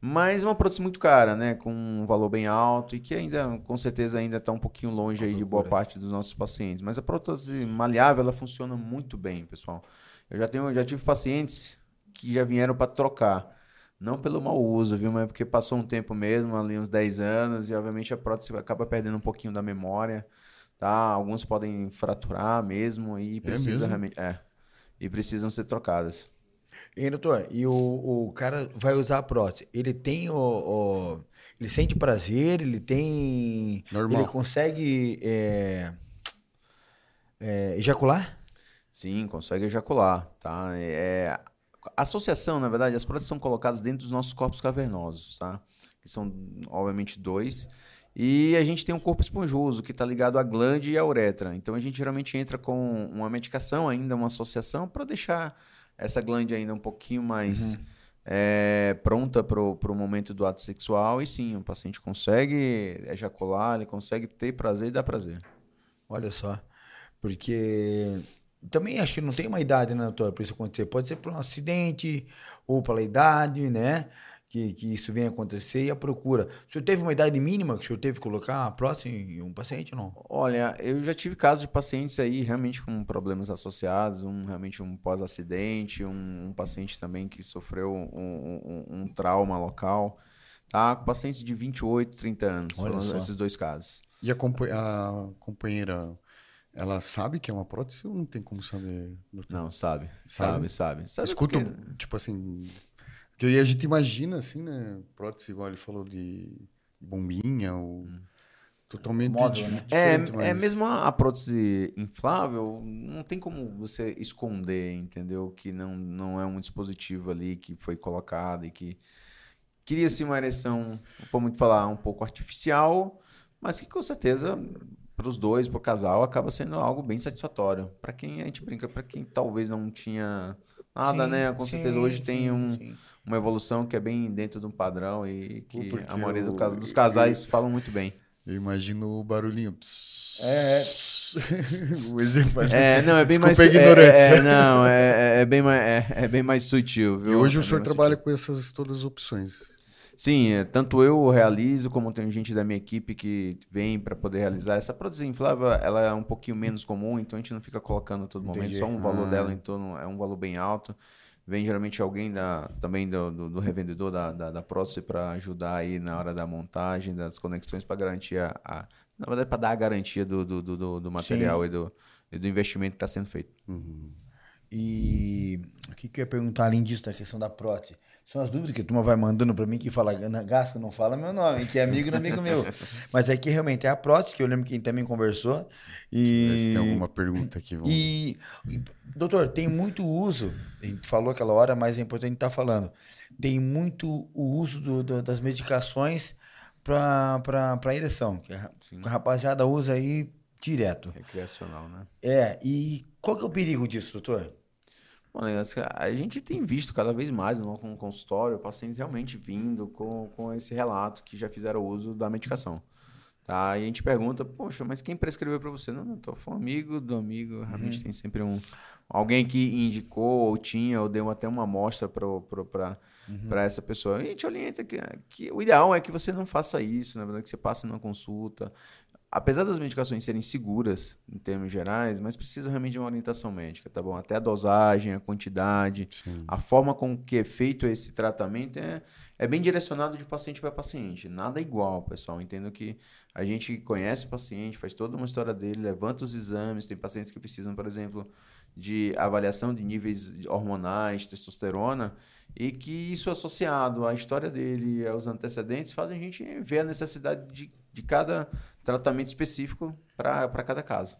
Mas uma prótese muito cara, né? Com um valor bem alto e que ainda, com certeza, ainda está um pouquinho longe aí de boa parte dos nossos pacientes. Mas a prótese maleável, ela funciona muito bem, pessoal. Eu já, tenho, já tive pacientes que já vieram para trocar. Não pelo mau uso, viu? Mas porque passou um tempo mesmo, ali uns 10 anos, e obviamente a prótese acaba perdendo um pouquinho da memória, tá? Alguns podem fraturar mesmo e é precisa é realmente... É, e precisam ser trocadas. E, doutor, e o, o cara vai usar a prótese, ele tem o, o ele sente prazer, ele tem... Normal. Ele consegue é, é, ejacular? Sim, consegue ejacular, tá? É, a associação, na verdade, as próteses são colocadas dentro dos nossos corpos cavernosos, tá? Que são, obviamente, dois. E a gente tem um corpo esponjoso que está ligado à glande e à uretra. Então a gente geralmente entra com uma medicação ainda, uma associação, para deixar essa glande ainda um pouquinho mais uhum. é, pronta para o momento do ato sexual. E sim, o paciente consegue ejacular, ele consegue ter prazer e dar prazer. Olha só, porque também acho que não tem uma idade, né, doutor, para isso acontecer. Pode ser por um acidente ou pela idade, né? Que, que isso venha acontecer e a procura. O senhor teve uma idade mínima que o senhor teve que colocar a prótese em um paciente ou não? Olha, eu já tive casos de pacientes aí realmente com problemas associados, um realmente um pós-acidente, um, um, paciente também que sofreu um, um, um trauma local, tá? Com pacientes de 28, 30 anos, Olha só. esses dois casos. E a, a companheira, ela sabe que é uma prótese ou não tem como saber? doutor? Não, sabe, Sabe? sabe, sabe. sabe Escuta, porque- tipo assim. Porque aí a gente imagina, assim, né? Prótese, igual ele falou de bombinha, ou. Totalmente Móvel, di- né? É, diferente, é mas- mesmo a, a prótese inflável, não tem como você esconder, entendeu? Que não, não é um dispositivo ali que foi colocado e que cria-se uma ereção, vamos falar, um pouco artificial, mas que com certeza para os dois, para o casal, acaba sendo algo bem satisfatório. Para quem a gente brinca, para quem talvez não tinha nada, Sim, né? Com certeza sim, hoje tem um, sim. uma evolução que é bem dentro de um padrão e que porque a maioria do dos casais falam muito bem. Eu imagino o barulhinho. pss. É, o exemplo. É, não, é bem Desculpa mais. a ignorância. É, é, não, é, é- é bem mais, é, é bem mais sutil, viu? E hoje É o senhor trabalha sutil. com essas todas as opções. Sim, é, tanto eu realizo, como tem gente da minha equipe que vem para poder realizar. Essa prótese inflável, ela é um pouquinho menos comum, então a gente não fica colocando a todo momento. Entendi. Só um valor Ah. dela em torno, é um valor bem alto. Vem geralmente alguém da, também do, do, do revendedor da, da, da prótese para ajudar aí na hora da montagem, das conexões para garantir a, a- Na verdade, para dar a garantia do, do, do- do, material e do, e do investimento que está sendo feito. E o que, que eu ia perguntar além disso, da questão da prótese? São as dúvidas que a turma vai mandando para mim que fala "Na- Gasco não fala meu nome, que é amigo do amigo meu. Mas é que realmente é a prótese, que eu lembro que também conversou. E, tem alguma pergunta aqui. Vamos... e, e, doutor, tem muito uso, a gente falou aquela hora, mas é importante estar falando. Tem muito o uso do- do- das medicações para ereção, que a, Sim. a rapaziada usa aí direto. Recreacional, né? É, e qual que é o perigo disso, doutor? Né, assim, a gente tem visto cada vez mais no consultório pacientes realmente vindo com, com esse relato que já fizeram uso da medicação. Tá? E a gente pergunta, poxa, mas quem prescreveu para você? Não, não, tô, foi um amigo do amigo. Realmente tem sempre um alguém que indicou ou tinha ou deu até uma amostra para essa pessoa. E a gente orienta que, que o ideal é que você não faça isso, na verdade, que você passe numa consulta. Apesar das medicações serem seguras em termos gerais, mas precisa realmente de uma orientação médica, tá bom? Até a dosagem, a quantidade, Sim. a forma com que é feito esse tratamento é, é bem direcionado de paciente para paciente. Nada igual, pessoal. Entendo que a gente conhece o paciente, faz toda uma história dele, levanta os exames. Tem pacientes que precisam, por exemplo, de avaliação de níveis hormonais, testosterona, e que isso associado à história dele, aos antecedentes, faz a gente ver a necessidade de, de cada tratamento específico para cada caso.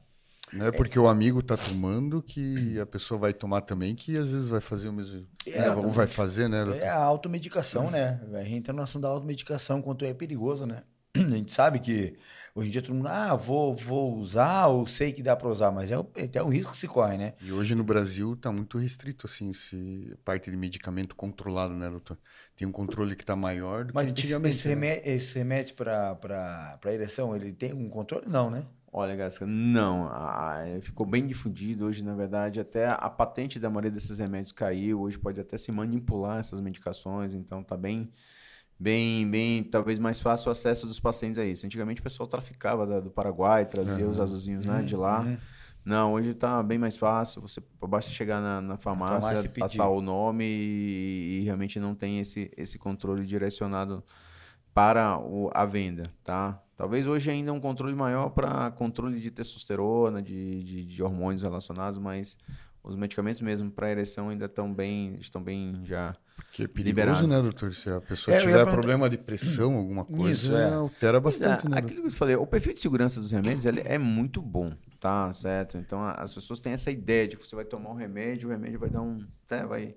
Não é porque o amigo tá tomando que a pessoa vai tomar também, que às vezes vai fazer o mesmo. né? Ou vai fazer, né? É a automedicação, né? A gente entra no assunto da automedicação, quanto é perigoso, né? A gente sabe que hoje em dia todo mundo, ah, vou, vou usar, ou sei que dá para usar, mas é o, é o risco que se corre, né? E hoje no Brasil tá muito restrito, assim, esse parte de medicamento controlado, né, doutor? Tem um controle que tá maior do Mas que esse, antigamente. esse né? remédio, esse remédio para ereção, ele tem um controle? Não, né? Olha, Gasca, não. ah, ficou bem difundido hoje, na verdade. Até a patente da maioria desses remédios caiu. Hoje pode até se manipular essas medicações. Então tá bem, bem, bem, talvez mais fácil o acesso dos pacientes a isso. Antigamente o pessoal traficava da- do Paraguai, trazia os azulzinhos né, de lá. Uhum. Não, hoje tá bem mais fácil. Você basta chegar na, na farmácia, farmácia passar o nome e, e realmente não tem esse, esse controle direcionado para o- a venda, tá? Talvez hoje ainda um controle maior para controle de testosterona, de, de, de hormônios relacionados, mas os medicamentos mesmo para ereção ainda estão bem, estão bem já. Que é perigoso, liberados. né, doutor? Se a pessoa É, tiver perguntar- problema de pressão, alguma coisa, Isso, é. altera bastante, É, né? aquilo que eu falei, o perfil de segurança dos remédios ele é muito bom, tá? Certo? Então as pessoas têm essa ideia de que você vai tomar um remédio, o remédio vai dar um. Né, vai,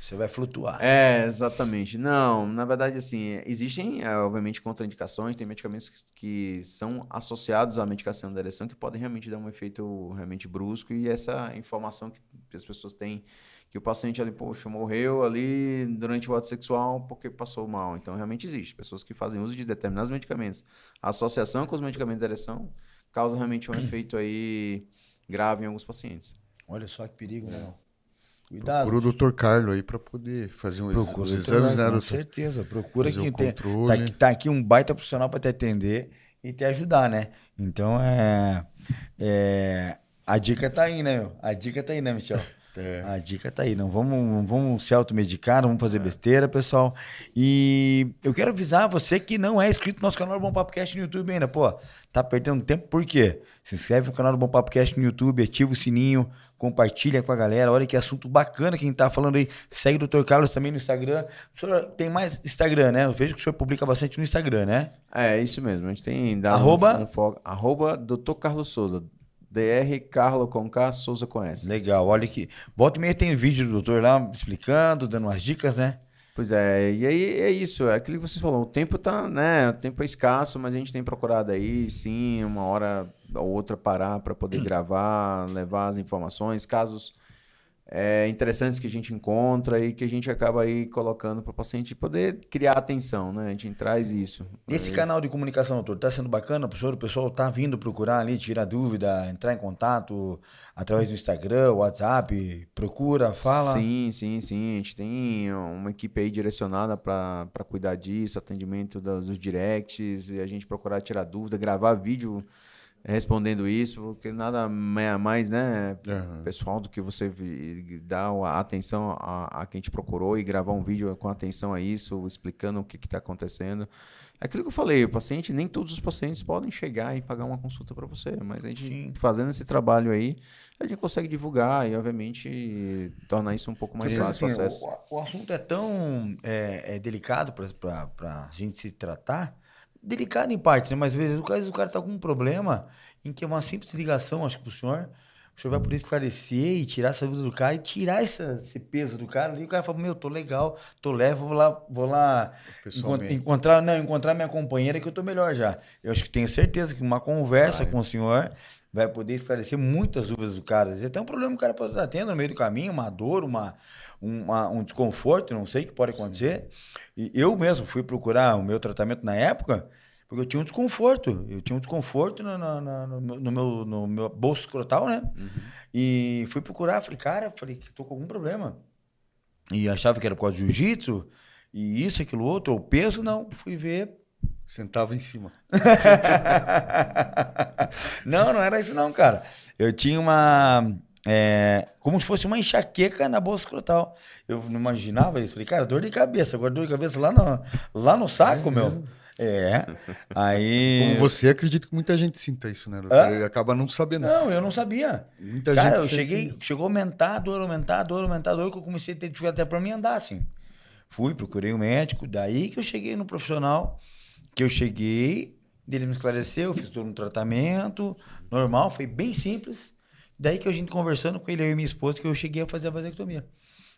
Você vai flutuar. É, exatamente. Não, na verdade, assim, existem, é, obviamente, contraindicações, tem medicamentos que, que são associados à medicação da ereção que podem realmente dar um efeito realmente brusco e essa informação que as pessoas têm, que o paciente ali, poxa, morreu ali durante o ato sexual porque passou mal. Então, realmente existe. Pessoas que fazem uso de determinados medicamentos. A associação com os medicamentos da ereção causa realmente um efeito aí grave em alguns pacientes. Olha só que perigo, né? Cuidado. Procura o doutor Carlos aí para poder fazer um ex- Procura os exames, né, Com doutor? certeza. Procura Fazer quem o tem. Tá tá aqui um baita profissional para te atender e te ajudar, né? Então é, é. A dica tá aí, né, meu? A dica tá aí, né, Michel? É. A dica tá aí. Não vamos, não vamos se automedicar, não vamos fazer besteira, pessoal. E eu quero avisar você que não é inscrito no nosso canal do Bom Papo Cast no YouTube ainda. Pô, tá perdendo tempo por quê? Se inscreve no canal do Bom Papo Cast no YouTube, ativa o sininho, compartilha com a galera. Olha que assunto bacana quem tá falando aí. Segue o Dr. Carlos também no Instagram. O senhor tem mais Instagram, né? Eu vejo que o senhor publica bastante no Instagram, né? É, isso mesmo. A gente tem Arroba? um, um foco. Arroba Dr. Carlos Souza. DR Carlo K, Souza S. Legal, olha que. Volta e meia tem vídeo do doutor lá explicando, dando umas dicas, né? Pois é, e aí é isso, é aquilo que você falou, o tempo tá, né, o tempo é escasso, mas a gente tem procurado aí, sim, uma hora ou outra parar para poder gravar, levar as informações, casos é, interessantes que a gente encontra e que a gente acaba aí colocando para o paciente poder criar atenção, né, a gente traz isso. Esse Aí- canal de comunicação, doutor, tá sendo bacana pro senhor? O pessoal tá vindo procurar ali, tirar dúvida, entrar em contato através do Instagram, WhatsApp, procura, fala. Sim, sim, sim. A gente tem uma equipe aí direcionada para cuidar disso, atendimento dos, dos directs, e a gente procurar tirar dúvida, gravar vídeo respondendo isso, porque nada ma- mais, né, Aham. pessoal do que você dar a atenção a, a quem te procurou e gravar um vídeo com atenção a isso, explicando o que está acontecendo. É aquilo que eu falei, o paciente, nem todos os pacientes podem chegar e pagar uma consulta para você, mas a gente Sim. fazendo esse trabalho aí, a gente consegue divulgar e, obviamente, tornar isso um pouco mais Porque, fácil o assim, acesso. o, o assunto é tão é, é delicado para a gente se tratar. Delicado em partes, né? Mas às vezes, às vezes o cara tá com um problema em que é uma simples ligação, acho que pro senhor. O senhor vai poder esclarecer e tirar essa dúvida do cara e tirar essa- esse peso do cara. E o cara fala, meu, tô legal, tô leve, vou lá, vou lá encontrar, não, encontrar minha companheira que eu tô melhor já. Eu acho que tenho certeza que uma conversa com o senhor vai poder esclarecer muitas dúvidas do cara. Até um problema que o cara pode estar tendo no meio do caminho, uma dor, uma, uma- um desconforto, não sei o que pode acontecer. E eu mesmo fui procurar o meu tratamento na época porque eu tinha um desconforto. Eu tinha um desconforto no, no- no- no meu- no meu, bolso escrotal, né? E fui procurar, falei, cara, falei que tô com algum problema. E achava que era por causa do jiu-jitsu, e isso, aquilo, outro, o peso, não. Fui ver, Sentava em cima. não, não era isso não, cara. Eu tinha uma... é, como se fosse uma enxaqueca na bolsa escrotal. Eu não imaginava isso. Falei, cara, dor de cabeça. Agora dor de cabeça lá no, lá no saco, meu. É. Aí... Como você, acredito que muita gente sinta isso, né? Ele acaba não sabendo. Não, eu não sabia. Muita Cara, eu gente cheguei, sente- chegou a aumentar a dor, aumentar a dor, aumentar a dor, que eu comecei a ter dificuldade até pra mim andar, assim. Fui, procurei um médico, daí que eu cheguei no profissional, que eu cheguei, ele me esclareceu, fiz todo um tratamento, normal, foi bem simples. Daí que a gente conversando com ele, eu e minha esposa, que eu cheguei a fazer a vasectomia.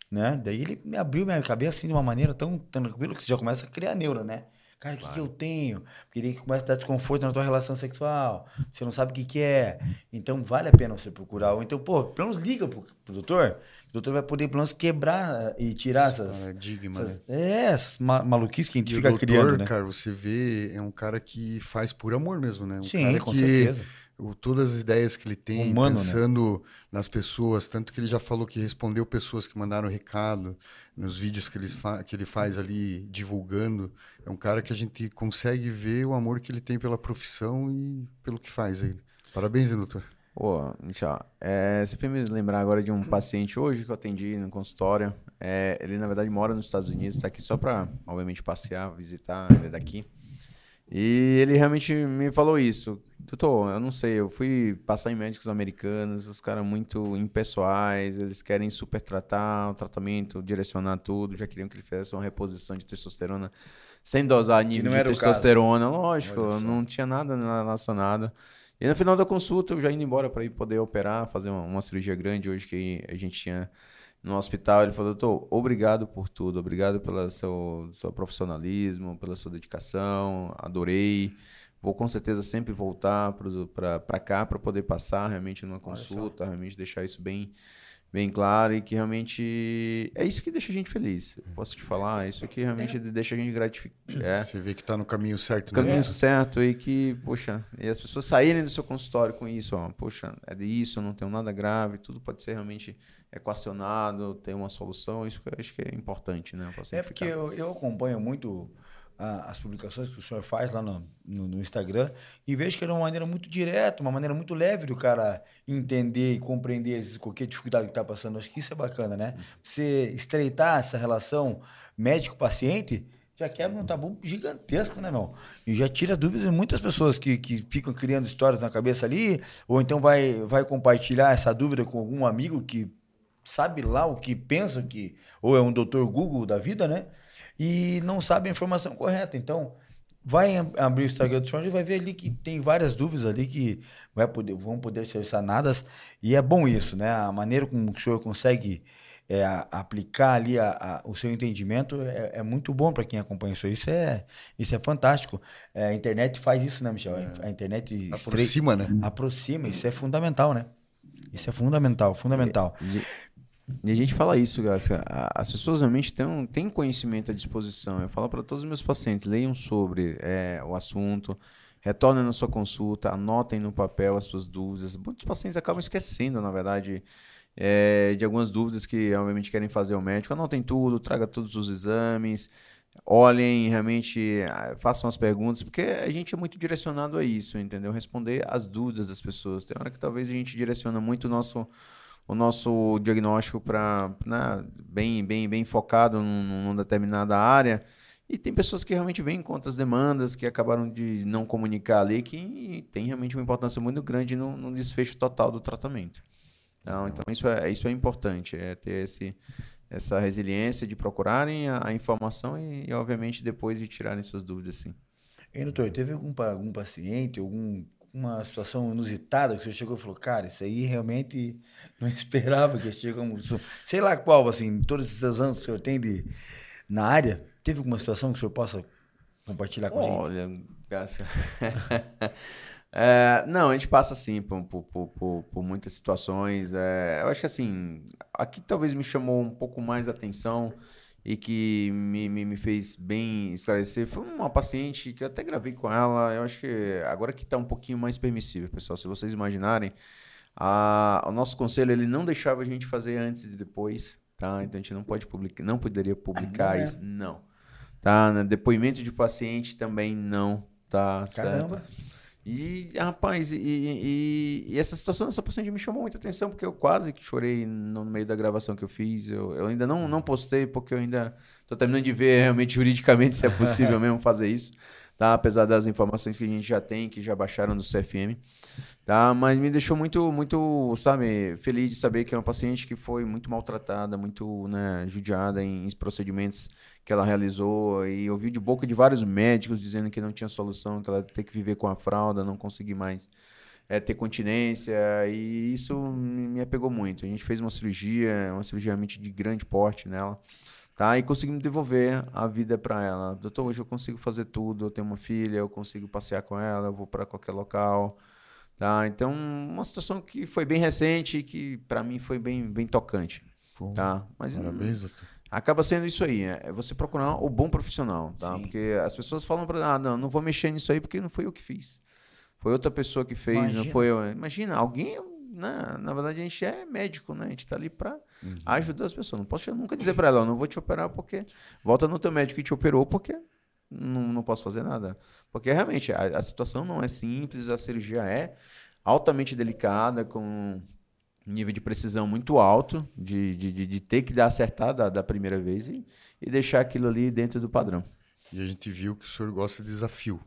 Né? Daí ele me abriu minha cabeça assim de uma maneira tão tranquila que você já começa a criar neura, né? Cara, o que, que eu tenho? Porque ele começa a dar desconforto na tua relação sexual. Você não sabe o que, que é. Então vale a pena você procurar. Ou então, pô, pelo menos liga pro, pro doutor. O doutor vai poder, pelo menos, quebrar eh, e tirar essas. Essas né? é, essas ma maluquices que a gente E o fica doutor, criando, né? cara, você vê, é um cara que faz por amor mesmo, né? Um Sim, cara com que, certeza. O- todas as ideias que ele tem, Humano, né? pensando nas pessoas, tanto que ele já falou que respondeu pessoas que mandaram recado nos vídeos que ele, que ele faz ali divulgando. É um cara que a gente consegue ver o amor que ele tem pela profissão e pelo que faz aí. Parabéns, hein, doutor. Pô, Michel, é, você fez me lembrar agora de um paciente hoje que eu atendi no consultório. É, ele, na verdade, mora nos Estados Unidos, está aqui só para, obviamente, passear, visitar, ele é daqui. E ele realmente me falou isso. Doutor, eu não sei, eu fui passar em médicos americanos, os caras muito impessoais, eles querem super tratar o tratamento, direcionar tudo, já queriam que ele fizesse uma reposição de testosterona sem dosar nível não de testosterona. Lógico, não tinha nada relacionado. E no final da consulta, eu já indo embora para ir poder operar, fazer uma, uma cirurgia grande hoje que a gente tinha no hospital. Ele falou, doutor, obrigado por tudo, obrigado pelo seu, seu profissionalismo, pela sua dedicação, adorei. Vou com certeza sempre voltar para cá para poder passar realmente numa consulta, realmente deixar isso bem bem claro e que realmente é isso que deixa a gente feliz. Eu posso te falar, é isso que realmente deixa a gente gratificado. É. Você vê que está no caminho certo. No caminho né? certo e que, poxa, e as pessoas saírem do seu consultório com isso, ó, poxa, é disso, não tenho nada grave, tudo pode ser realmente equacionado, ter uma solução, isso que eu acho que é importante, né? É porque eu, eu acompanho muito as publicações que o senhor faz lá no, no, no, Instagram e vejo que é uma maneira muito direta, uma maneira muito leve do cara entender e compreender qualquer dificuldade que está passando. Acho que isso é bacana, né? Você estreitar essa relação médico-paciente já quebra um tabu gigantesco, né, meu? E já tira dúvidas de muitas pessoas que, que ficam criando histórias na cabeça ali, ou então vai, vai compartilhar essa dúvida com algum amigo que sabe lá o que pensa que, ou é um doutor Google da vida, né? E não sabe a informação correta. Então, vai abrir o Instagram do senhor e vai ver ali que tem várias dúvidas ali que vai poder, vão poder ser sanadas. E é bom isso, né? A maneira como o senhor consegue é, aplicar ali a, a, o seu entendimento é, é muito bom para quem acompanha isso. Isso é, isso é fantástico. É, a internet faz isso, né, Michel? É. A internet aproxima, né? Aproxima, isso é fundamental, né? Isso é fundamental, fundamental. E, e a gente fala isso, Garcia. As pessoas realmente têm, têm conhecimento à disposição. Eu falo para todos os meus pacientes: leiam sobre é, o assunto, retornem na sua consulta, anotem no papel as suas dúvidas. Muitos pacientes acabam esquecendo, na verdade, é, de algumas dúvidas que, obviamente, querem fazer ao médico. Anotem tudo, traga todos os exames, olhem, realmente façam as perguntas, porque a gente é muito direcionado a isso, entendeu? Responder as dúvidas das pessoas. Tem hora que talvez a gente direciona muito o nosso o nosso diagnóstico para né, bem, bem, bem focado num, numa determinada área. E tem pessoas que realmente vêm com outras demandas, que acabaram de não comunicar ali, que tem realmente uma importância muito grande no, no desfecho total do tratamento. Então, então isso, é, isso é importante, é ter esse, essa resiliência de procurarem a, a informação e, e, obviamente, depois de tirarem suas dúvidas. Sim. E, doutor, teve algum, algum paciente, algum uma situação inusitada que você chegou e falou, cara, isso aí realmente não esperava que chegue um... Sei lá qual, assim, todos esses anos que o senhor tem de, na área, teve alguma situação que o senhor possa compartilhar com Olha, a gente? Olha, é, não, a gente passa, assim, por, por, por, por muitas situações. É, eu acho que, assim, aqui talvez me chamou um pouco mais a atenção e que me, me, me, fez bem esclarecer foi uma paciente que eu até gravei com ela. Eu acho que agora que está um pouquinho mais permissível, pessoal. Se vocês imaginarem, a, o nosso conselho ele não deixava a gente fazer antes e depois, tá? Então a gente não pode publicar, não poderia publicar ah, é? isso, não. Tá? Depoimento de paciente também não, tá? Caramba. Certo? E, rapaz, e, e, e, essa situação dessa paciente me chamou muita atenção, porque eu quase que chorei no meio da gravação que eu fiz. Eu, eu ainda não, não postei, porque eu ainda estou terminando de ver realmente juridicamente se é possível mesmo fazer isso tá? Apesar das informações que a gente já tem, que já baixaram do CFM, tá? Mas me deixou muito, muito, sabe, feliz de saber que é uma paciente que foi muito maltratada, muito, né, judiada em, em procedimentos que ela realizou e ouviu de boca de vários médicos dizendo que não tinha solução, que ela ter que viver com a fralda, não conseguir mais é, ter continência e isso me apegou muito. A gente fez uma cirurgia, uma cirurgia realmente de grande porte nela tá? E conseguimos devolver a vida para ela. Doutor, hoje eu consigo fazer tudo, eu tenho uma filha, eu consigo passear com ela, eu vou para qualquer local, tá? Então, uma situação que foi bem recente e que para mim foi bem, bem tocante, Pô, tá? Mas parabéns, doutor. Acaba sendo isso aí, é você procurar o bom profissional, tá? Sim. Porque as pessoas falam para ah, não, não vou mexer nisso aí porque não foi eu que fiz. Foi outra pessoa que fez, Imagina. não foi eu. Imagina, alguém né? Na verdade, a gente é médico, né? A gente está ali para uhum. ajudar as pessoas. Não posso nunca dizer para ela, não vou te operar porque. Volta no teu médico que te operou porque não, não posso fazer nada. Porque realmente a, a situação não é simples, a cirurgia é altamente delicada, com nível de precisão muito alto, de, de, de, de ter que dar acertar da, da primeira vez e, e deixar aquilo ali dentro do padrão. E a gente viu que o senhor gosta de desafio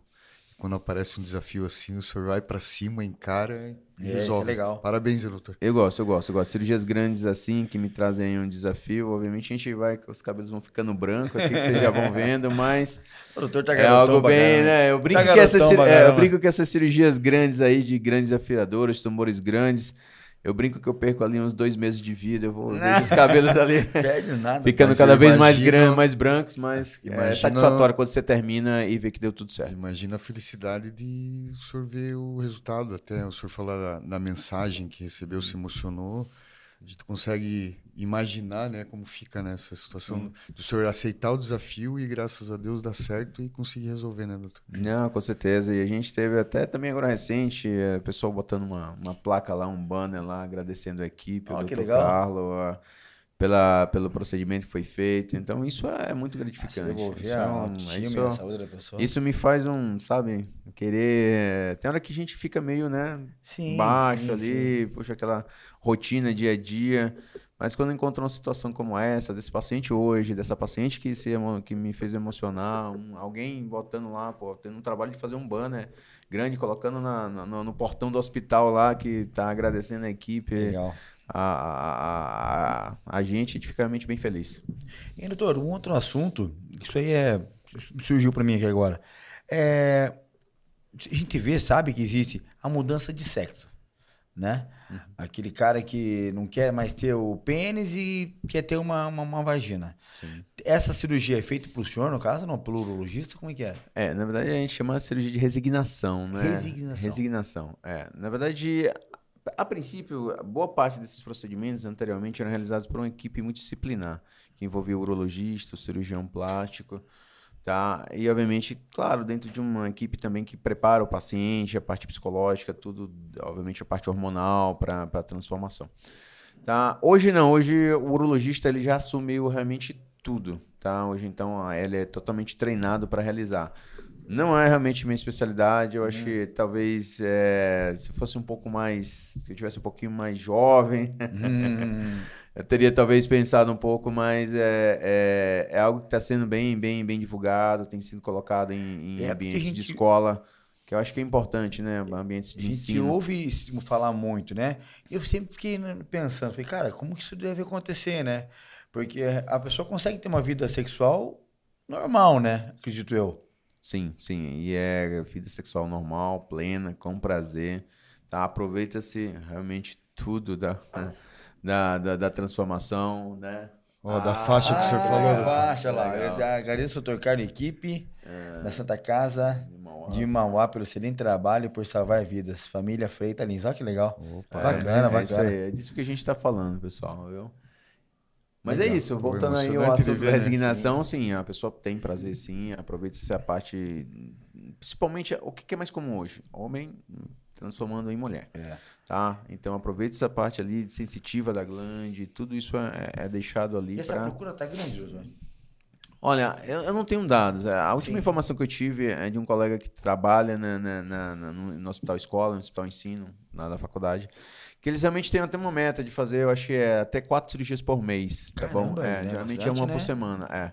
quando aparece um desafio assim, o senhor vai para cima, encara e é, resolve. Isso é legal. Parabéns, doutor. Eu gosto, eu gosto, eu gosto. Cirurgias grandes assim, que me trazem um desafio. Obviamente a gente vai, os cabelos vão ficando brancos aqui, que vocês já vão vendo, mas. O doutor tá É algo bem, né? Eu brinco, tá que essa, é, eu brinco que essas cirurgias grandes aí, de grandes afiadoras, tumores grandes eu brinco que eu perco ali uns dois meses de vida, eu vou ver os cabelos ali nada, ficando cada vez mais grandes, mais brancos, mas é imagina, é satisfatório quando você termina e vê que deu tudo certo. Imagina a felicidade de o senhor ver o resultado, até o senhor falar da, da mensagem que recebeu, se emocionou. A gente consegue imaginar, né, como fica nessa situação do senhor aceitar o desafio e graças a Deus dar certo e conseguir resolver, né, doutor? Não, com certeza. E a gente teve até também agora recente, é, pessoal botando uma, uma placa lá, um banner lá, agradecendo a equipe, Ó, o legal. Carlos, a- pela, pelo procedimento que foi feito. Então, isso é muito Se gratificante. devolver Isso, é um- autoestima isso- me faz um, sabe, querer. Tem hora que a gente fica meio, né, sim, baixo sim, ali, puxa, aquela rotina dia a dia. Mas quando encontra uma situação como essa, desse paciente hoje, dessa paciente que, se, que me fez emocionar, um- alguém botando lá, pô, tendo um trabalho de fazer um banner grande, colocando na- na- no, no portão do hospital lá, que tá agradecendo a equipe, Legal. A, a, a, a gente, a fica realmente bem feliz. E, doutor, um outro assunto, isso aí é, surgiu para mim aqui agora. É, a gente vê, sabe que existe a mudança de sexo, né? Aquele cara que não quer mais ter o pênis e quer ter uma, uma, uma vagina. Essa cirurgia é feita pro senhor, no caso, não? Pelo urologista? Como é que é? É, na verdade a gente chama de cirurgia de resignação, né? Resignação. Resignação, é. Na verdade, a princípio, boa parte desses procedimentos anteriormente eram realizados por uma equipe multidisciplinar, que envolvia o urologista, o cirurgião plástico, tá? E, obviamente, claro, dentro de uma equipe também que prepara o paciente, a parte psicológica, tudo, obviamente, a parte hormonal para a transformação. Tá? Hoje não, hoje o urologista ele já assumiu realmente tudo, tá? Hoje então ele é totalmente treinado para realizar. Não é realmente minha especialidade, eu acho que talvez é, se fosse um pouco mais, se eu tivesse um pouquinho mais jovem, Hum, eu teria talvez pensado um pouco, mas é, é, é algo que está sendo bem, bem, bem divulgado, tem sido colocado em, em É, a ambientes de gente- escola, que eu acho que é importante, né? Ambientes a de gente ensino. ouve isso falar muito, né? E eu sempre fiquei né, pensando, falei, cara, como que isso deve acontecer, né? Porque a pessoa consegue ter uma vida sexual normal, né? Acredito eu. Sim, sim. E é vida sexual normal, plena, com prazer. Tá? Aproveita-se realmente tudo da, da, da, da transformação, né? Ó, da faixa que o senhor Ah, falou, a doutor. faixa lá. Eu agradeço ao Dr. Carlos e equipe da Santa Casa de Mauá. de Mauá pelo excelente trabalho e por salvar vidas. Família Freita Lins. Olha que legal. Opa, bacana, é, isso bacana. aí, é disso que a gente tá falando, pessoal, viu? Mas é Legal. isso, Pô, voltando aí ao assunto ver, da né? resignação, sim, a pessoa tem prazer sim, aproveita essa parte, principalmente o que é mais comum hoje? Homem transformando em mulher. É. Tá? Então aproveita essa parte ali de sensitiva da glande, tudo isso é, é deixado ali E essa pra... procura tá grande, doutor. Olha, eu, eu não tenho dados. A última Sim. informação que eu tive é de um colega que trabalha na, na- na- na- no, no hospital escola, no hospital ensino, na da faculdade, que eles realmente têm até uma meta de fazer, eu acho que é até quatro cirurgias por mês, tá bom? Caramba, É, é geralmente é uma né? por semana, é.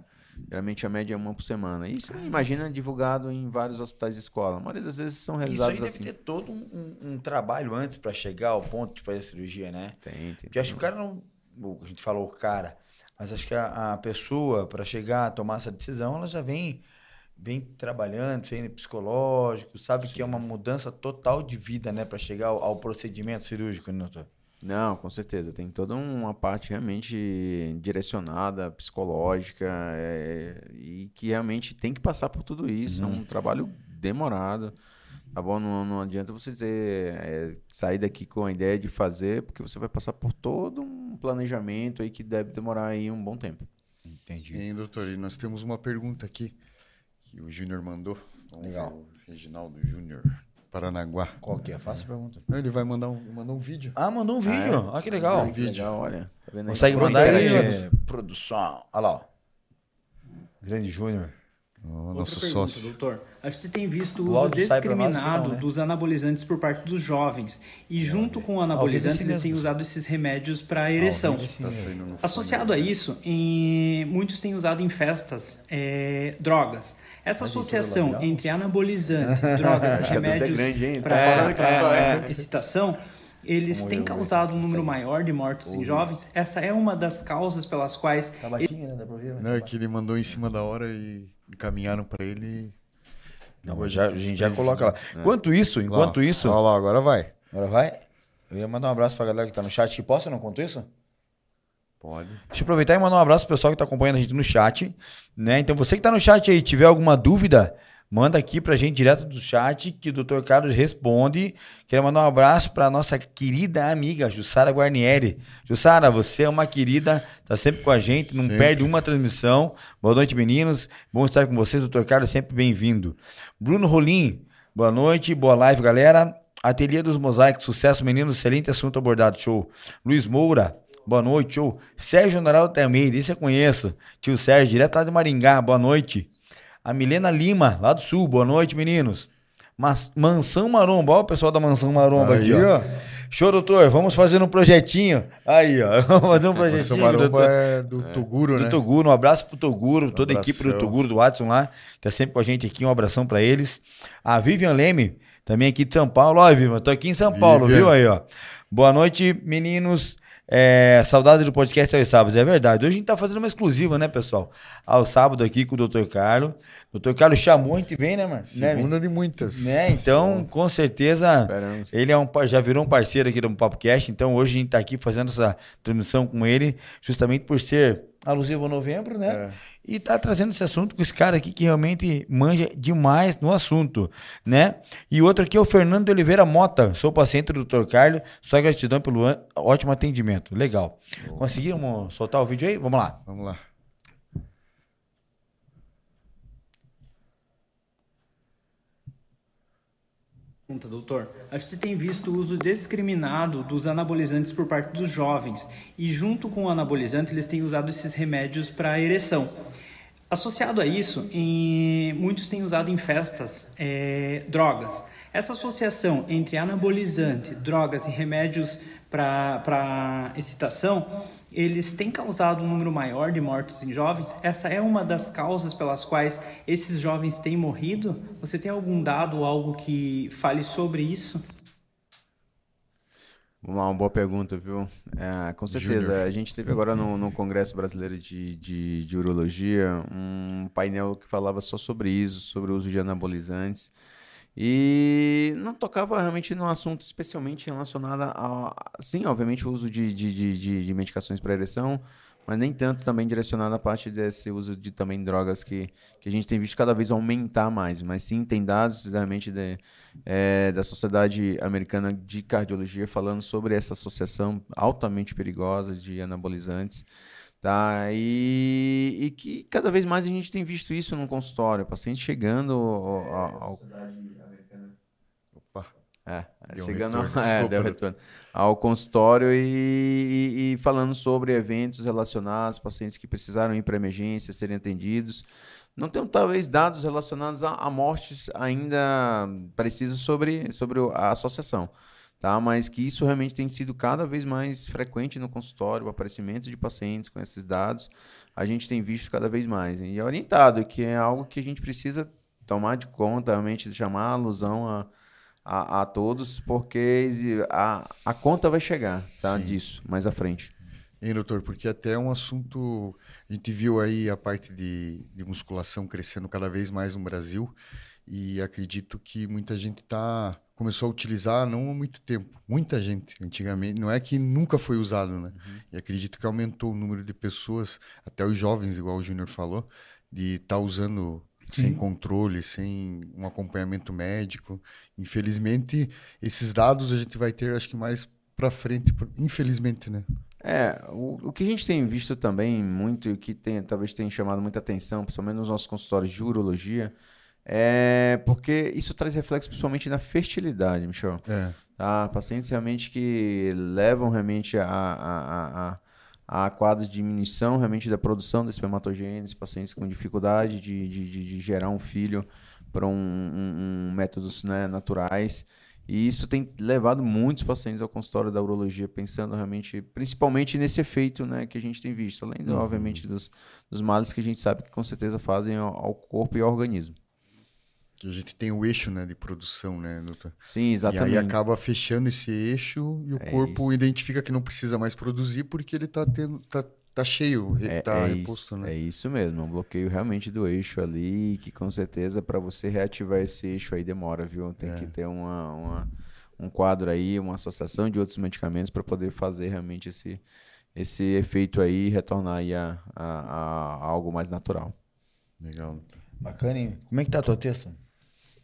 Geralmente a média é uma por semana. Isso, imagina, divulgado em vários hospitais de escola. A maioria das vezes são Isso aí realizados deve assim. ter todo um, um- trabalho antes pra chegar ao ponto de fazer a cirurgia, né? Tem, tem. Porque acho que o cara não. A gente falou o cara, mas acho que a, a pessoa, para chegar a tomar essa decisão, ela já vem, vem trabalhando, treino psicológico, sabe que é uma mudança total de vida, né? Para chegar ao, ao procedimento cirúrgico, né, doutor? Não, com certeza. Tem toda uma parte realmente direcionada, psicológica, é, e que realmente tem que passar por tudo isso. É um trabalho demorado. Tá bom? Não, não adianta você dizer, é, sair daqui com a ideia de fazer, porque você vai passar por todo um planejamento aí que deve demorar aí um bom tempo. Entendi. E, doutor, e nós temos uma pergunta aqui que o Júnior mandou. Vamos Legal. ver o Reginaldo Júnior, Paranaguá. Qual que é? Faça a pergunta. Não, ele vai mandar um, mandar um vídeo. Ah, mandou um vídeo. Olha que legal. Ah, que legal, olha. Tá vendo aí? Consegue mandar aí, é, produção. Olha lá, ó. Grande Júnior. Nosso pergunta, sócio. doutor. Acho que você tem visto o uso nós, discriminado não, né? dos anabolizantes por parte dos jovens. E junto com o é anabolizante, assim eles têm usado esses remédios para ereção. Tá saindo no Associado a isso, em- muitos têm usado em festas é, drogas. Essa associação entre anabolizante, drogas e remédios? Tá para só é. excitação, eles têm causado um número maior de mortes em jovens. Essa é uma das causas pelas quais Tá baixinho, né? Dá pra ouvir? né? Não, é que ele mandou em cima da hora e encaminharam pra ele. Não, já, a gente já coloca lá. Enquanto isso, enquanto Lá, isso. Olha lá, agora vai. Agora vai. Eu ia mandar um abraço pra galera que tá no chat. Que possa, não conto isso? Pode. Deixa eu aproveitar e mandar um abraço pro pessoal que tá acompanhando a gente no chat. Né? Então, você que tá no chat aí, tiver alguma dúvida, manda aqui pra gente direto do chat que o Dr. Carlos responde. Quero mandar um abraço pra nossa querida amiga Jussara Guarnieri. Jussara, você é uma querida, tá sempre com a gente, não Sempre. perde uma transmissão. Boa noite, meninos. Bom estar com vocês, Dr. Carlos, sempre bem-vindo. Bruno Rolim, boa noite, boa live, galera. Ateliê dos Mosaicos, sucesso, meninos, excelente assunto abordado, show. Luiz Moura, boa noite, show. Sérgio Honoral também, esse eu conheço. Tio Sérgio, direto lá de Maringá, boa noite. A Milena Lima, lá do Sul, boa noite, meninos. Mas, Mansão Maromba, olha o pessoal da Mansão Maromba Aí, aqui, ó. ó. Show, doutor, vamos fazer um projetinho. Aí, ó, vamos fazer um projetinho, maromba doutor. é do Toguro, Do né? Toguro, um abraço pro Toguro, toda a equipe do. Toguro, do Watson lá, que tá sempre com a gente aqui, um abração pra eles. A Vivian Leme, também aqui de São Paulo. Ó, Vivian, tô aqui em São Paulo, Vivian. viu aí, ó. Boa noite, meninos. É, saudade do podcast aos sábados, é verdade. Hoje a gente tá fazendo uma exclusiva, né, pessoal? Ao sábado aqui com o Dr. Carlos. O Dr. Carlos chamou, a gente vem, né, mano? Né, Segunda de muitas. né? Então, com certeza, Esperamos. ele é um, já virou um parceiro aqui do PopCast. Então, hoje a gente está aqui fazendo essa transmissão com ele, justamente por ser alusivo a novembro, né? É. E tá trazendo esse assunto com esse cara aqui que realmente manja demais no assunto, né? E outro aqui é o Fernando Oliveira Mota. Sou paciente do Dr. Carlos. Só gratidão pelo ótimo atendimento. Legal. Conseguimos soltar o vídeo aí? Vamos lá. Vamos lá. Pergunta, doutor. A gente tem visto o uso discriminado dos anabolizantes por parte dos jovens e junto com o anabolizante eles têm usado esses remédios para ereção. Associado a isso, em- muitos têm usado em festas eh, drogas. Essa associação entre anabolizante, drogas e remédios para excitação, eles têm causado um número maior de mortes em jovens. Essa é uma das causas pelas quais esses jovens têm morrido. Você tem algum dado ou algo que fale sobre isso? Vamos lá, uma boa pergunta, viu? É, com certeza. Júnior. A gente teve agora no, no Congresso Brasileiro de, de, de Urologia um painel que falava só sobre isso, sobre o uso de anabolizantes. E não tocava realmente num assunto especialmente relacionado a, sim, obviamente, o uso de, de, de, de- medicações para ereção, mas nem tanto também direcionado à parte desse uso de também drogas que, que a gente tem visto cada vez aumentar mais. Mas sim, tem dados realmente de, é, da Sociedade Americana de Cardiologia falando sobre essa associação altamente perigosa de anabolizantes. Tá? E, e que cada vez mais a gente tem visto isso no consultório, paciente chegando ao, ao- ao- Opa. É, Deu um chegando retorno, é, deu retorno. ao consultório e, e- falando sobre eventos relacionados, pacientes que precisaram ir para emergência, serem atendidos. Não tem talvez dados relacionados a, a mortes ainda precisos sobre, sobre a associação. Tá? Mas que isso realmente tem sido cada vez mais frequente no consultório, o aparecimento de pacientes com esses dados, a gente tem visto cada vez mais. E é orientado, que é algo que a gente precisa tomar de conta, realmente chamar a alusão a, a, a todos, porque a, a conta vai chegar tá, Sim. disso mais à frente. Hein, doutor? Porque até é um assunto. A gente viu aí a parte de, de musculação crescendo cada vez mais no Brasil e acredito que muita gente tá, começou a utilizar não há muito tempo. Muita gente, antigamente. Não é que nunca foi usado, né? E acredito que aumentou o número de pessoas, até os jovens, igual o Júnior falou, de estar usando sem controle, sem um acompanhamento médico. Infelizmente, esses dados a gente vai ter, acho que mais para frente, infelizmente, né? É, o, o que a gente tem visto também muito e que tem, talvez tenha chamado muita atenção, principalmente nos nossos consultórios de urologia, é porque isso traz reflexo principalmente na fertilidade, Michel. É. Tá? Pacientes realmente que levam realmente a, a, a, a, a quadros de diminuição realmente da produção da espermatogênese, pacientes com dificuldade de, de, de, de gerar um filho por um, um- um métodos né, naturais. E isso tem levado muitos pacientes ao consultório da urologia, pensando realmente, principalmente nesse efeito né, que a gente tem visto, além, do, obviamente, dos, dos males que a gente sabe que com certeza fazem ao, ao corpo e ao organismo. Que a gente tem o eixo, né, de produção, né, doutor? Sim, exatamente. E aí acaba fechando esse eixo e o É corpo isso. identifica que não precisa mais produzir porque ele tá tendo tá, tá cheio, É, tá é reposto, isso, né? é isso mesmo, é um bloqueio realmente do eixo ali, que com certeza para você reativar esse eixo aí demora, viu? Tem É. que ter uma, uma- um quadro aí, uma associação de outros medicamentos para poder fazer realmente esse, esse efeito aí e retornar aí a, a- a algo mais natural. Legal. Bacana, hein? Como é que tá a tua texto?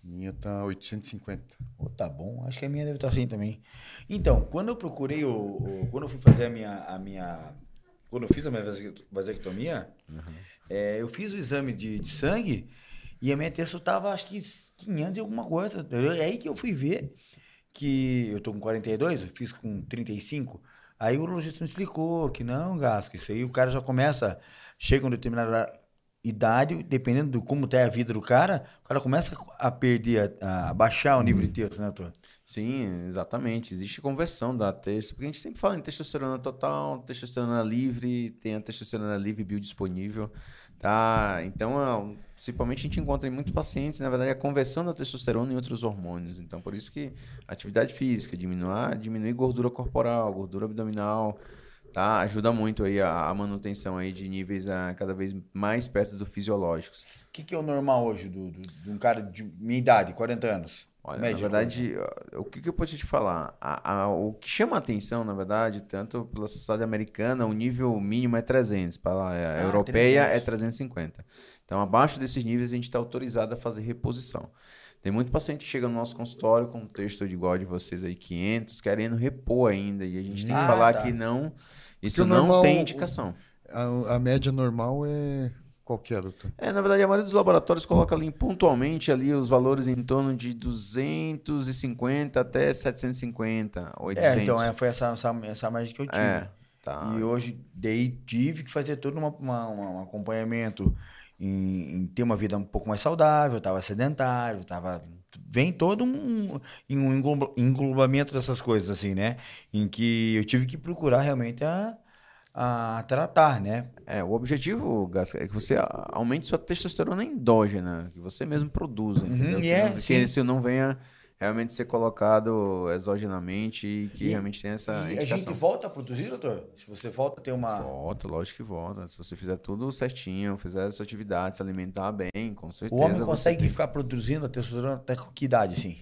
Minha tá 850. Oh, tá bom, acho que a minha deve estar assim também. Então, quando eu procurei o, o- quando eu fui fazer a minha, a minha, quando eu fiz a minha vasect- vasectomia, é, eu fiz o exame de, de sangue e a minha texto tava acho que 500 e alguma coisa. É aí que eu fui ver que eu tô com 42, eu fiz com 35. Aí o urologista me explicou que não, Gasca, isso aí o cara já começa, chega uma determinada idade, dependendo do como tá a vida do cara, o cara começa a perder, a, a baixar o nível de texto, né, doutor? Sim, exatamente. Existe conversão da testo, porque a gente sempre fala em testosterona total, testosterona livre, tem a testosterona livre biodisponível, tá? Então, é, principalmente a gente encontra em muitos pacientes, na verdade, a conversão da testosterona em outros hormônios. Então, por isso que atividade física, diminuir, diminuir gordura corporal, gordura abdominal, tá? Ajuda muito aí a, a manutenção aí de níveis a, cada vez mais perto do fisiológicos. O que, que é o normal hoje do, do- de um cara de minha idade, 40 anos? Olha, Médio, na verdade, o que, que eu posso te falar? A- a- o que chama a atenção, na verdade, tanto pela sociedade americana, o nível mínimo é 300, para lá, a Ah, europeia 300. é 350. Então, abaixo desses níveis, a gente está autorizado a fazer reposição. Tem muito paciente que chega no nosso consultório com um texto de igual de vocês aí, 500, querendo repor ainda, e a gente tem que Ah, falar tá. que não, isso o não normal- tem indicação. A, a média normal é. Qual que é? É, na verdade, a maioria dos laboratórios coloca ali pontualmente ali os valores em torno de 250 até 750, 800. É, então é, foi essa, essa, essa margem que eu tive. É, tá. E hoje daí tive que fazer todo uma- uma- um acompanhamento em, em ter uma vida um pouco mais saudável, estava sedentário, tava vem todo um, um engloba- englobamento dessas coisas assim, né? Em que eu tive que procurar realmente a, a tratar, né? É, o objetivo, Gasca, é que você aumente sua testosterona endógena, que você mesmo produza, entendeu? e que, é, que não venha realmente ser colocado exogenamente e que E- realmente tenha essa E a indicação. gente volta a produzir, doutor? Se você volta a ter uma. Volta, lógico que volta. Se você fizer tudo certinho, fizer a sua atividade, se alimentar bem, com certeza. O homem consegue tem- ficar produzindo a testosterona até que idade, assim?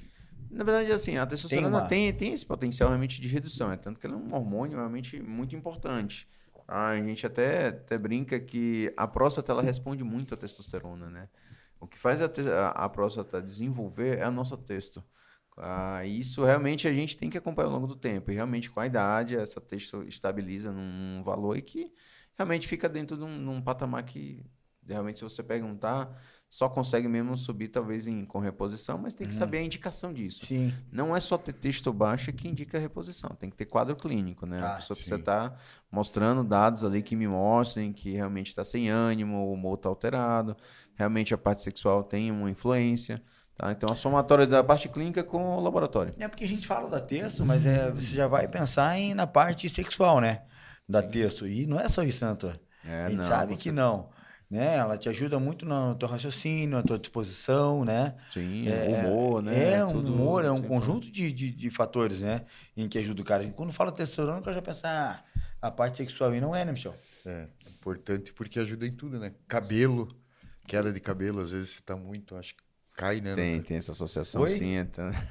Na verdade, assim, a testosterona uma- tem, tem esse potencial realmente de redução, é tanto que ela é um hormônio realmente muito importante. A gente até, até brinca que a próstata ela responde muito à testosterona, né? O que faz a, a, a próstata desenvolver é a nossa testo. Ah, isso realmente a gente tem que acompanhar ao longo do tempo. E realmente, com a idade, essa testo estabiliza num, valor e que realmente fica dentro de um, num patamar que realmente, se você perguntar, só consegue mesmo subir, talvez, em, com reposição, mas tem que saber a indicação disso. Sim. Não é só ter texto baixo que indica a reposição, tem que ter quadro clínico, né? Ah, a pessoa sim. precisa estar mostrando dados ali que me mostrem que realmente está sem ânimo, o humor está alterado, realmente a parte sexual tem uma influência. Tá? Então, a somatória da parte clínica com o laboratório. É porque a gente fala da texto, mas é, você já vai pensar em, na parte sexual, né? Da texto. E não é só isso, né, doutor? É, a gente não, sabe você- que não. Né? Ela te ajuda muito no teu raciocínio, na tua disposição, né? Sim, humor, né? É, um Tudo- humor, é um conjunto de, de, de fatores, né? Em que ajuda o cara. E quando fala testosterona, cara já pensa, ah, a parte sexual aí não é, né, Michel? É, importante porque ajuda em tudo, né? Cabelo, queda de cabelo, às vezes você tá muito, acho que cai, né? Tem, tem essa associação, Oi? sim. Então...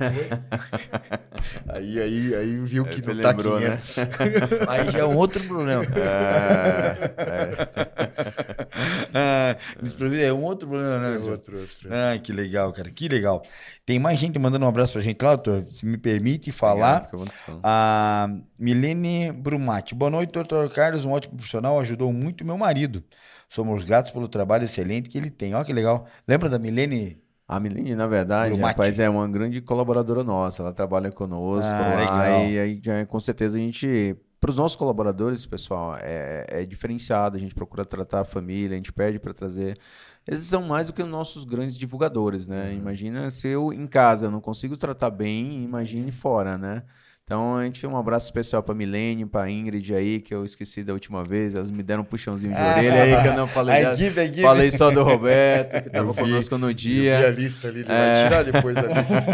Aí, aí, aí viu que Aí não tá lembrou, né? 500. Aí já é um outro problema. ah, desprovido é um outro problema, né, É outro, outro. Ah, que legal, cara, que legal. Tem mais gente mandando um abraço pra gente lá, doutor. Se me permite falar. A Milene Brumati. Boa noite, doutor Carlos, um ótimo profissional, ajudou muito meu marido. Somos gratos pelo trabalho excelente que ele tem. Olha que legal. Lembra da Milene? A Milene, na verdade, rapaz, é uma grande colaboradora nossa. Ela trabalha conosco Ah, e aí com certeza a gente, para os nossos colaboradores, pessoal, é, é diferenciado. A gente procura tratar a família, a gente pede para trazer. Eles são mais do que os nossos grandes divulgadores, Uhum. né? Imagina se eu em casa não consigo tratar bem, imagine fora, né? Então a gente um abraço especial para Milene, para Ingrid aí, que eu esqueci da última vez. Elas me deram um puxãozinho de orelha aí que eu não falei. Dela. equipe, a equipe. Falei só do Roberto, que Eu estava vi- conosco no Eu dia. vi a lista ali, ele É. vai tirar depois a lista.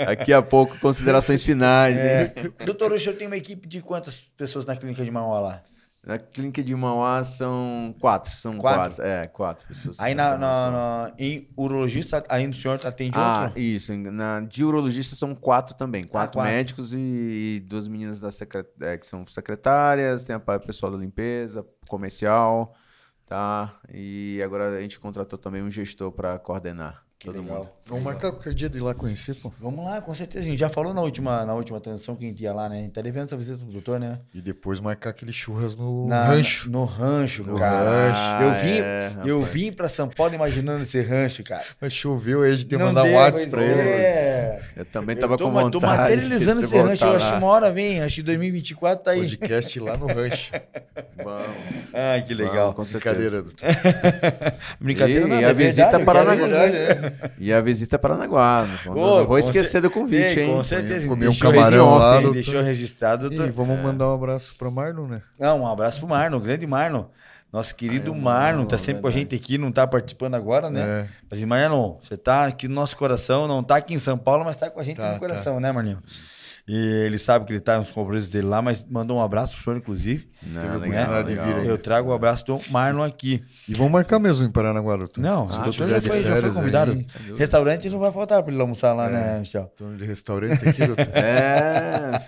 Daqui a pouco, considerações finais. É. hein? Doutor, o senhor tem uma equipe de quantas pessoas na clínica de Mauá lá? Na clínica de Mauá são quatro. São Quatro? quatro. É, quatro pessoas. Aí na, na- na- em urologista, além do senhor, atende Ah, outro? isso. Na, de urologista são quatro também. Quatro, quatro. médicos e, e duas meninas da secre- é, que são secretárias. Tem a pessoal da limpeza, comercial. tá? E agora a gente contratou também um gestor para coordenar todo legal. mundo. Vamos marcar qualquer dia de ir lá conhecer, pô. Vamos lá, com certeza. A gente já falou na última, na última transição que a gente ia lá, né? A gente tá devendo essa visita do doutor, né? E depois marcar aquele churras no Na- rancho. No rancho, No cara. rancho. Eu vim, é, eu rapaz. vim pra São Paulo imaginando esse rancho, cara. Mas choveu aí, a gente tem que mandar um deu, WhatsApp pra ele. É. Eu também Eu tava tô, com vontade. tô materializando esse rancho. voltar Eu acho lá. que uma hora vem. Acho que 2024 tá aí. Podcast lá no rancho. Vamos, Ai, que legal. vamos, com certeza. Brincadeira, doutor. Brincadeira E não, a é visita verdade, para eu na quero ir. verdade, é. E a visita a Paranaguá. Não, não vou esquecer cer- do convite, Ei, hein? Com certeza. Comer um camarão off, lá, doutor. Deixou registrado. E vamos mandar um abraço pra Marlon, né? Não, um abraço pro Marlon, grande Marlon. Nosso querido Ai, Marlon, Marlon, tá sempre com a gente aqui, não tá participando agora, né? É. Mas, Marlon, você tá aqui no nosso coração, não tá aqui em São Paulo, mas tá com a gente Tá, no coração, né, Marlinho? E ele sabe que ele tá nos compromissos dele lá, mas mandou um abraço pro senhor, inclusive. Não, a legal, legal. vir aí. Eu trago o abraço do Marlon aqui. E vamos marcar mesmo em Paranaguá, doutor. Não, Se o o doutor já de foi, já foi férias convidado. aí, Restaurante não vai faltar pra ele almoçar lá, né, Michel? Dono de restaurante aqui, doutor. É.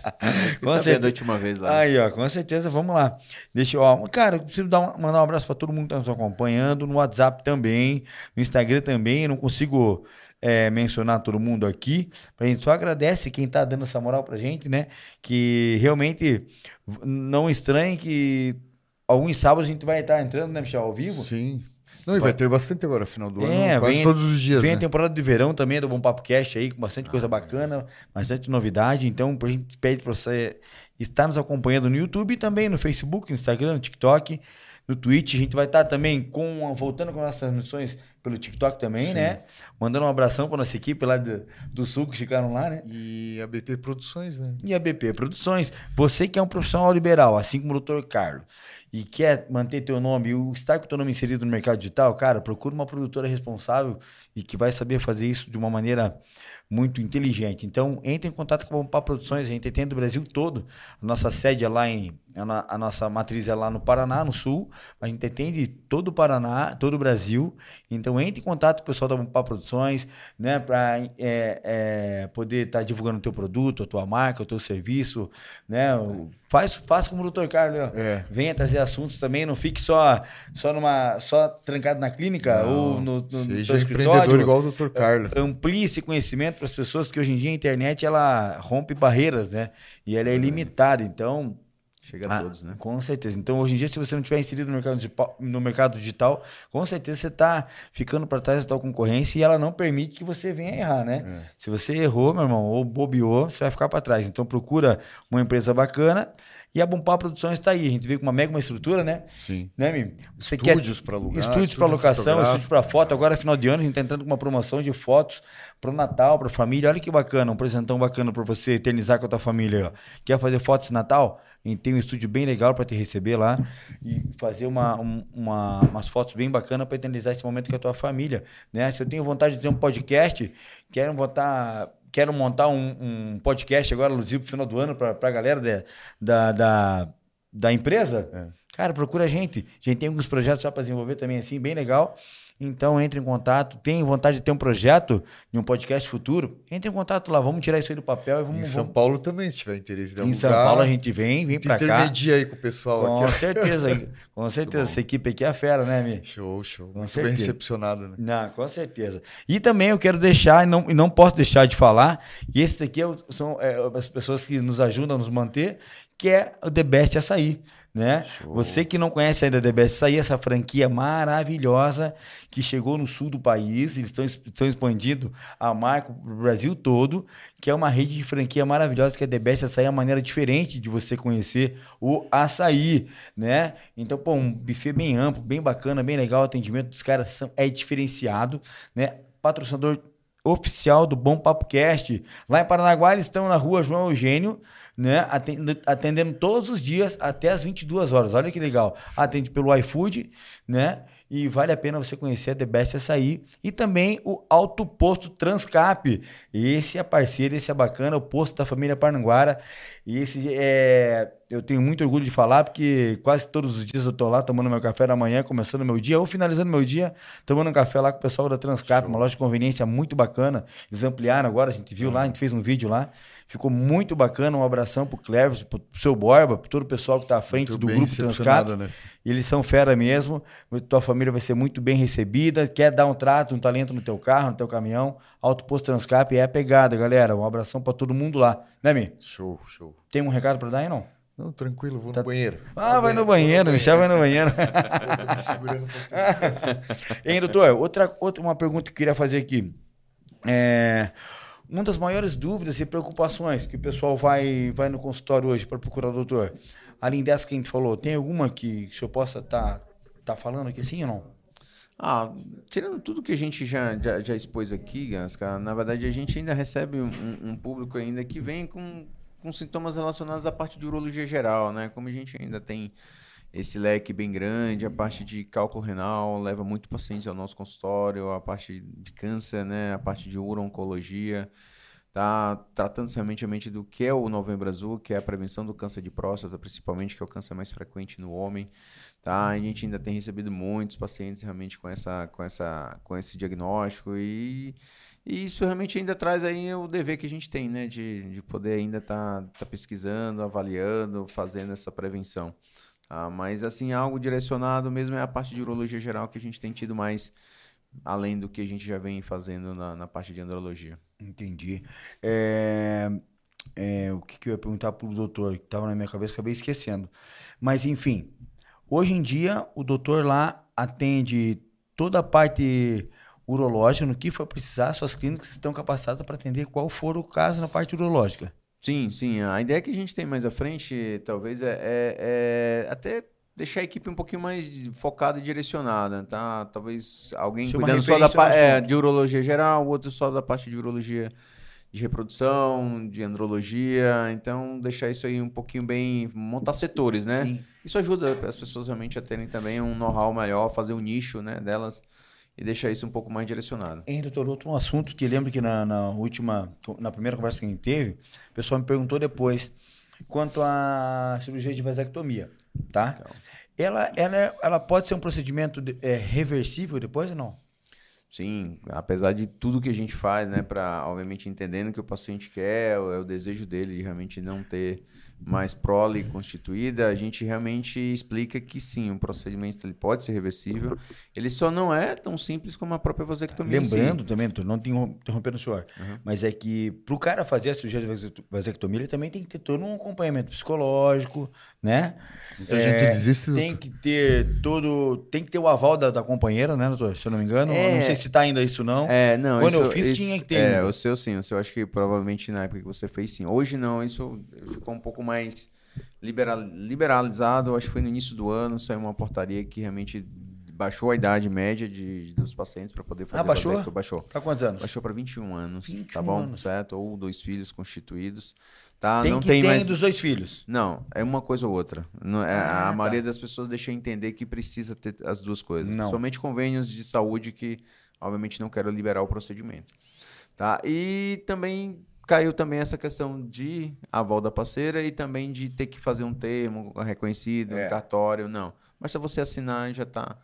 Com certeza. da última vez lá. Aí, ó, com certeza, vamos lá. Deixa eu, ó, cara, eu preciso dar um- mandar um abraço para todo mundo que tá nos acompanhando, no WhatsApp também, no Instagram também, eu não consigo é, mencionar todo mundo aqui, a gente só agradece quem tá dando essa moral pra gente, né, que realmente não estranhe que alguns sábados a gente vai estar entrando, né, Michel, ao vivo. Sim. Não, e vai ter bastante agora, final do É, ano. Quase vem- todos os dias, Vem né? a temporada de verão também do Bom Papo Cast aí, com bastante coisa bacana, bastante novidade. Então, a gente pede para você estar nos acompanhando no YouTube e também no Facebook, no Instagram, no TikTok, no Twitch. A gente vai estar também com voltando com as nossas transmissões pelo TikTok também, né? Mandando um abração para nossa equipe lá do, do Sul que ficaram lá, né? E a BP Produções, né? E a BP Produções. Você que é um profissional liberal, assim como o Dr. Carlos, e quer manter teu nome, e estar com teu nome inserido no mercado digital, cara, procura uma produtora responsável e que vai saber fazer isso de uma maneira muito inteligente. Então, entre em contato com a Bompá Produções, a gente tem do Brasil todo. A nossa sede é lá em. A, no- a nossa matriz é lá no Paraná, no Sul. A gente atende todo o Paraná, todo o Brasil. Então, entre em contato com o pessoal da Bompá Produções, né, para poder estar divulgando o teu produto, a tua marca, o teu serviço, né? O- Faz, faz como o Dr. Carlos, né? É. Venha trazer assuntos também, não fique só, só, numa, só trancado na clínica ou no, no, no Seja teu empreendedor igual o Dr. Carlos. Amplie esse conhecimento para as pessoas, porque hoje em dia a internet ela rompe barreiras, né? E ela é ilimitada. Então, Chega a ah, todos, né? Com certeza. Então, hoje em dia, se você não tiver inserido no mercado, digital- no mercado digital, com certeza você está ficando para trás da tua concorrência e ela não permite que você venha errar, né? É. Se você errou, meu irmão, ou bobeou, você vai ficar para trás. Então, procura uma empresa bacana e a Bompar Produções está aí. A gente veio com uma mega uma estrutura, né? Sim. Né, Mimi? Você Estúdios para alugar. Estúdios para locação, estúdios para foto. Agora, final de ano, a gente está entrando com uma promoção de fotos para o Natal, para a família. Olha que bacana, um presentão bacana para você eternizar com a tua família. Ó. Quer fazer fotos de Natal? A gente tem um estúdio bem legal para te receber lá e fazer uma, um- uma- umas fotos bem bacanas para eternizar esse momento com a tua família. Né? Se eu tenho vontade de ter um podcast, quero botar. Quero montar um, um podcast agora, alusivo, pro final do ano, para a galera da, da, da, da empresa. Cara, procura a gente. A gente tem alguns projetos já para desenvolver também, assim, bem legal. Então, entre em contato. Tem vontade de ter um projeto de um podcast futuro? Entre em contato lá. Vamos tirar isso aí do papel e vamos. Em São vamos- Paulo também, se tiver interesse de Em. São Paulo a gente vem, vem para cá. intermedia aí com o pessoal Com aqui. certeza, com certeza. Essa equipe aqui é fera, né, Mi? Show, show. Muito bem certeza. recepcionado, né? Não, com certeza. E também eu quero deixar, e não, não posso deixar de falar, e esses aqui é são é, as pessoas que nos ajudam a nos manter, que é o The Best Açaí. Né? Você que não conhece ainda The Best Açaí, essa franquia maravilhosa que chegou no sul do país, eles estão, es- estão expandindo a marca para o Brasil todo, que é uma rede de franquia maravilhosa, que é The Best Açaí, é uma maneira diferente de você conhecer o açaí, né? Então, pô, um buffet bem amplo, bem bacana, bem legal, o atendimento dos caras são, é diferenciado, né? Patrocinador oficial do Bom Papo Cast. Lá em Paranaguá, eles estão na rua João Eugênio, né? Atendendo, atendendo todos os dias até as 22 horas. Olha que legal. Atende pelo iFood, né? e vale a pena você conhecer a The Best Açaí e também o Alto Posto Transcap. Esse é parceiro, esse é bacana, o posto da família Parnanguara. E esse é eu tenho muito orgulho de falar, porque quase todos os dias eu tô lá tomando meu café da manhã, começando meu dia, ou finalizando meu dia, tomando um café lá com o pessoal da Transcap, Show. uma loja de conveniência muito bacana. Eles ampliaram agora, a gente viu lá, a gente fez um vídeo lá. Ficou muito bacana. Um abração pro Cleves, pro seu Borba, pro todo o pessoal que tá à frente muito do grupo Transcap. Né? Eles são fera mesmo. Tua família vai ser muito bem recebida. Quer dar um trato, um talento no teu carro, no teu caminhão. Alto Posto Transcap é a pegada, galera. Um abração para todo mundo lá. Né, Mi? Show, show. Tem um recado para dar aí, não? Não, tranquilo, vou tá... no banheiro. Ah, vai no banheiro, Michel vai no banheiro. me segurando Hein, doutor, outra, outra uma pergunta que eu queria fazer aqui. É, uma das maiores dúvidas e preocupações que o pessoal vai, vai no consultório hoje para procurar o doutor, além dessa que a gente falou, tem alguma que, que o senhor possa estar tá, tá falando aqui sim ou não? Ah, tirando tudo que a gente já, já, já expôs aqui, Gasca, na verdade a gente ainda recebe um, um público ainda que vem com com sintomas relacionados à parte de urologia geral, né? Como a gente ainda tem esse leque bem grande, a parte de cálculo renal leva muito pacientes ao nosso consultório, a parte de câncer, né? A parte de uro-oncologia, tá tratando-se realmente do que é o Novembro Azul, que é a prevenção do câncer de próstata, principalmente, que é o câncer mais frequente no homem, tá? A gente ainda tem recebido muitos pacientes realmente com essa com essa com esse diagnóstico e e isso realmente ainda traz aí o dever que a gente tem, né? De, de poder ainda estar tá, tá pesquisando, avaliando, fazendo essa prevenção. Ah, mas, assim, algo direcionado mesmo é a parte de urologia geral que a gente tem tido mais, além do que a gente já vem fazendo na, na parte de andrologia. Entendi. É, é, o que, que eu ia perguntar para o doutor, que estava na minha cabeça, acabei esquecendo. Mas, enfim, hoje em dia, o doutor lá atende toda a parte urológica, no que for precisar, suas clínicas estão capacitadas para atender qual for o caso na parte urológica. Sim, sim. A ideia que a gente tem mais à frente, talvez, é, é, é até deixar a equipe um pouquinho mais focada e direcionada, tá? Talvez alguém Isso cuidando só da parte é, de urologia geral, outro só da parte de urologia de reprodução, de andrologia. Então, deixar isso aí um pouquinho bem. montar setores, né? Sim. Isso ajuda as pessoas realmente a terem também um know-how melhor, fazer um nicho né, delas e deixar isso um pouco mais direcionado. Hein, doutor, outro um assunto que lembro que na, na, última, na primeira conversa que a gente teve, o pessoal me perguntou depois quanto à cirurgia de vasectomia, tá? Então. Ela, ela, ela pode ser um procedimento de, é, reversível depois ou não? Sim, apesar de tudo que a gente faz, né, para obviamente entendendo que o paciente quer, é o desejo dele de realmente não ter mais prole constituída, a gente realmente explica que sim, o procedimento ele pode ser reversível. Ele só não é tão simples como a própria vasectomia. Lembrando si. também, doutor, não interrompendo o senhor, uhum. mas é que para o cara fazer a cirurgia de vasectomia, ele também tem que ter todo um acompanhamento psicológico, né? Muita é, gente desiste. Tem que ter todo, tem que ter o aval da, da companheira, né, doutor? Se eu não me engano, é, não sei se está ainda isso não. É, não. Quando isso, eu fiz isso, tinha que ter. É, o seu sim, o seu acho que provavelmente na época que você fez sim. Hoje não, isso ficou um pouco mais mais liberal, liberalizado. Acho que foi no início do ano, saiu uma portaria que realmente baixou a idade média de, dos pacientes para poder fazer ah, baixou? Vasecto, baixou. Para quantos anos? Baixou para 21 anos. 21 tá bom? Anos. Certo? Ou dois filhos constituídos. Tá? Tem não que tem tem mais... dos dois filhos. Não, é uma coisa ou outra. Não, é, Ah, a tá. maioria das pessoas deixa entender que precisa ter as duas coisas. Não. Somente convênios de saúde que, obviamente, não quero liberar o procedimento. Tá? E também caiu também essa questão de aval da parceira e também de ter que fazer um termo reconhecido, É. um cartório, não. Basta você assinar e já está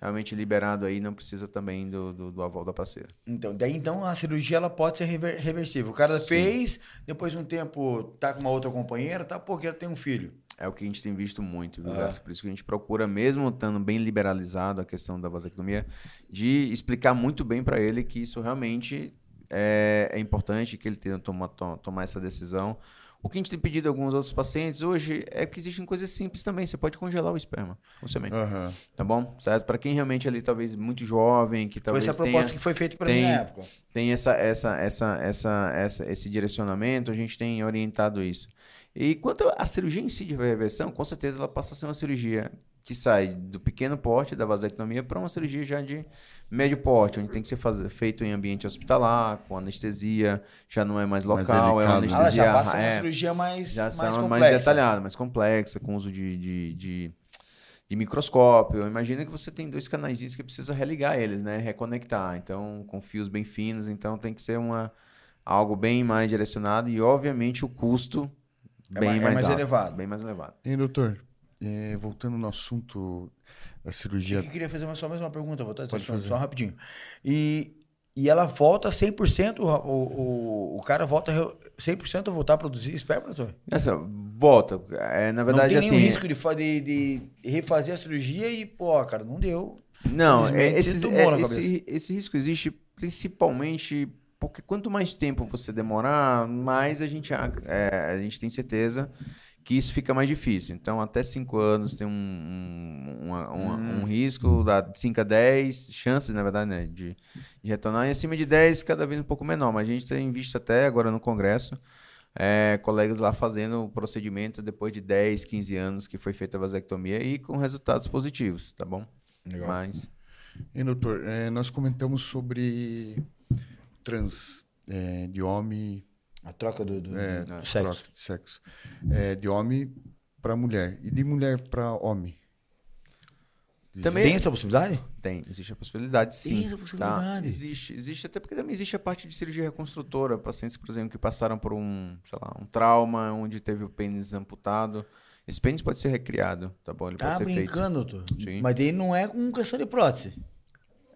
realmente liberado aí, não precisa também do, do, do aval da parceira. Então, daí então a cirurgia ela pode ser rever- reversível. O cara Sim. fez, depois de um tempo tá com uma outra companheira, tá porque tem um filho. É o que a gente tem visto muito, viu? Por isso que a gente procura, mesmo estando bem liberalizado a questão da vasectomia, de explicar muito bem para ele que isso realmente é, é importante, que ele tenha toma, to- tomar essa decisão. O que a gente tem pedido a alguns outros pacientes hoje é que existem coisas simples também. Você pode congelar o esperma, com semente. Aham. Tá bom? Certo? Para quem realmente ali, talvez, muito jovem, que Foi talvez essa tenha proposta que foi feita para mim na época. tem essa, essa, essa, essa, essa, esse direcionamento, a gente tem orientado isso. E quanto à cirurgia em si de reversão, com certeza ela passa a ser uma cirurgia que sai do pequeno porte da vasectomia para uma cirurgia já de médio porte, onde tem que ser fazer, feito em ambiente hospitalar, com anestesia, já não é mais Mais local, é uma né? Ah, anestesia já passa uma é, cirurgia mais, já mais são complexa. mais detalhada, mais complexa, com uso de, de, de, de microscópio. Imagina que você tem dois canais que precisa religar eles, né? Reconectar. Então, com fios bem finos. Então, tem que ser uma, algo bem mais direcionado e, obviamente, o custo É bem mais- é mais, mais alto, elevado. Bem mais elevado. E, doutor, é, voltando no assunto da cirurgia. Eu queria fazer uma- só mais uma pergunta, vou Pode só, fazer. só rapidinho. E, e ela volta 100%, o, o, o cara volta re- 100% a voltar a produzir esperma, doutor? Essa, volta. É, na verdade, não tem assim. nenhum risco de, de, de refazer a cirurgia e, pô, cara, não deu. Não, é, você esse, é, cabeça. esse, esse risco existe principalmente porque quanto mais tempo você demorar, mais a gente, a- é, a gente tem certeza que isso fica mais difícil. Então, até 5 anos tem um, um, uma- uma- Hum. um risco, da 5 a 10, chances, na verdade, né, de, de retornar. E acima de 10, cada vez um pouco menor. Mas a gente tem visto até agora no Congresso é, colegas lá fazendo o procedimento depois de 10, 15 anos que foi feita a vasectomia e com resultados positivos, tá bom? Legal. Mas E, doutor, é, nós comentamos sobre trans é, de homem, A troca do, do, é, do troca sexo. de sexo, É, de homem para mulher e de mulher para homem. Também- Tem essa possibilidade? Tem, existe a possibilidade, sim. Tem essa possibilidade. Tá? Existe, existe até porque também existe a parte de cirurgia reconstrutora, pacientes, por exemplo, que passaram por um, sei lá, um trauma onde teve o pênis amputado. Esse pênis pode ser recriado, tá bom? Ele Tá pode ser feito. brincando, doutor. Sim. Mas daí não é com questão de prótese.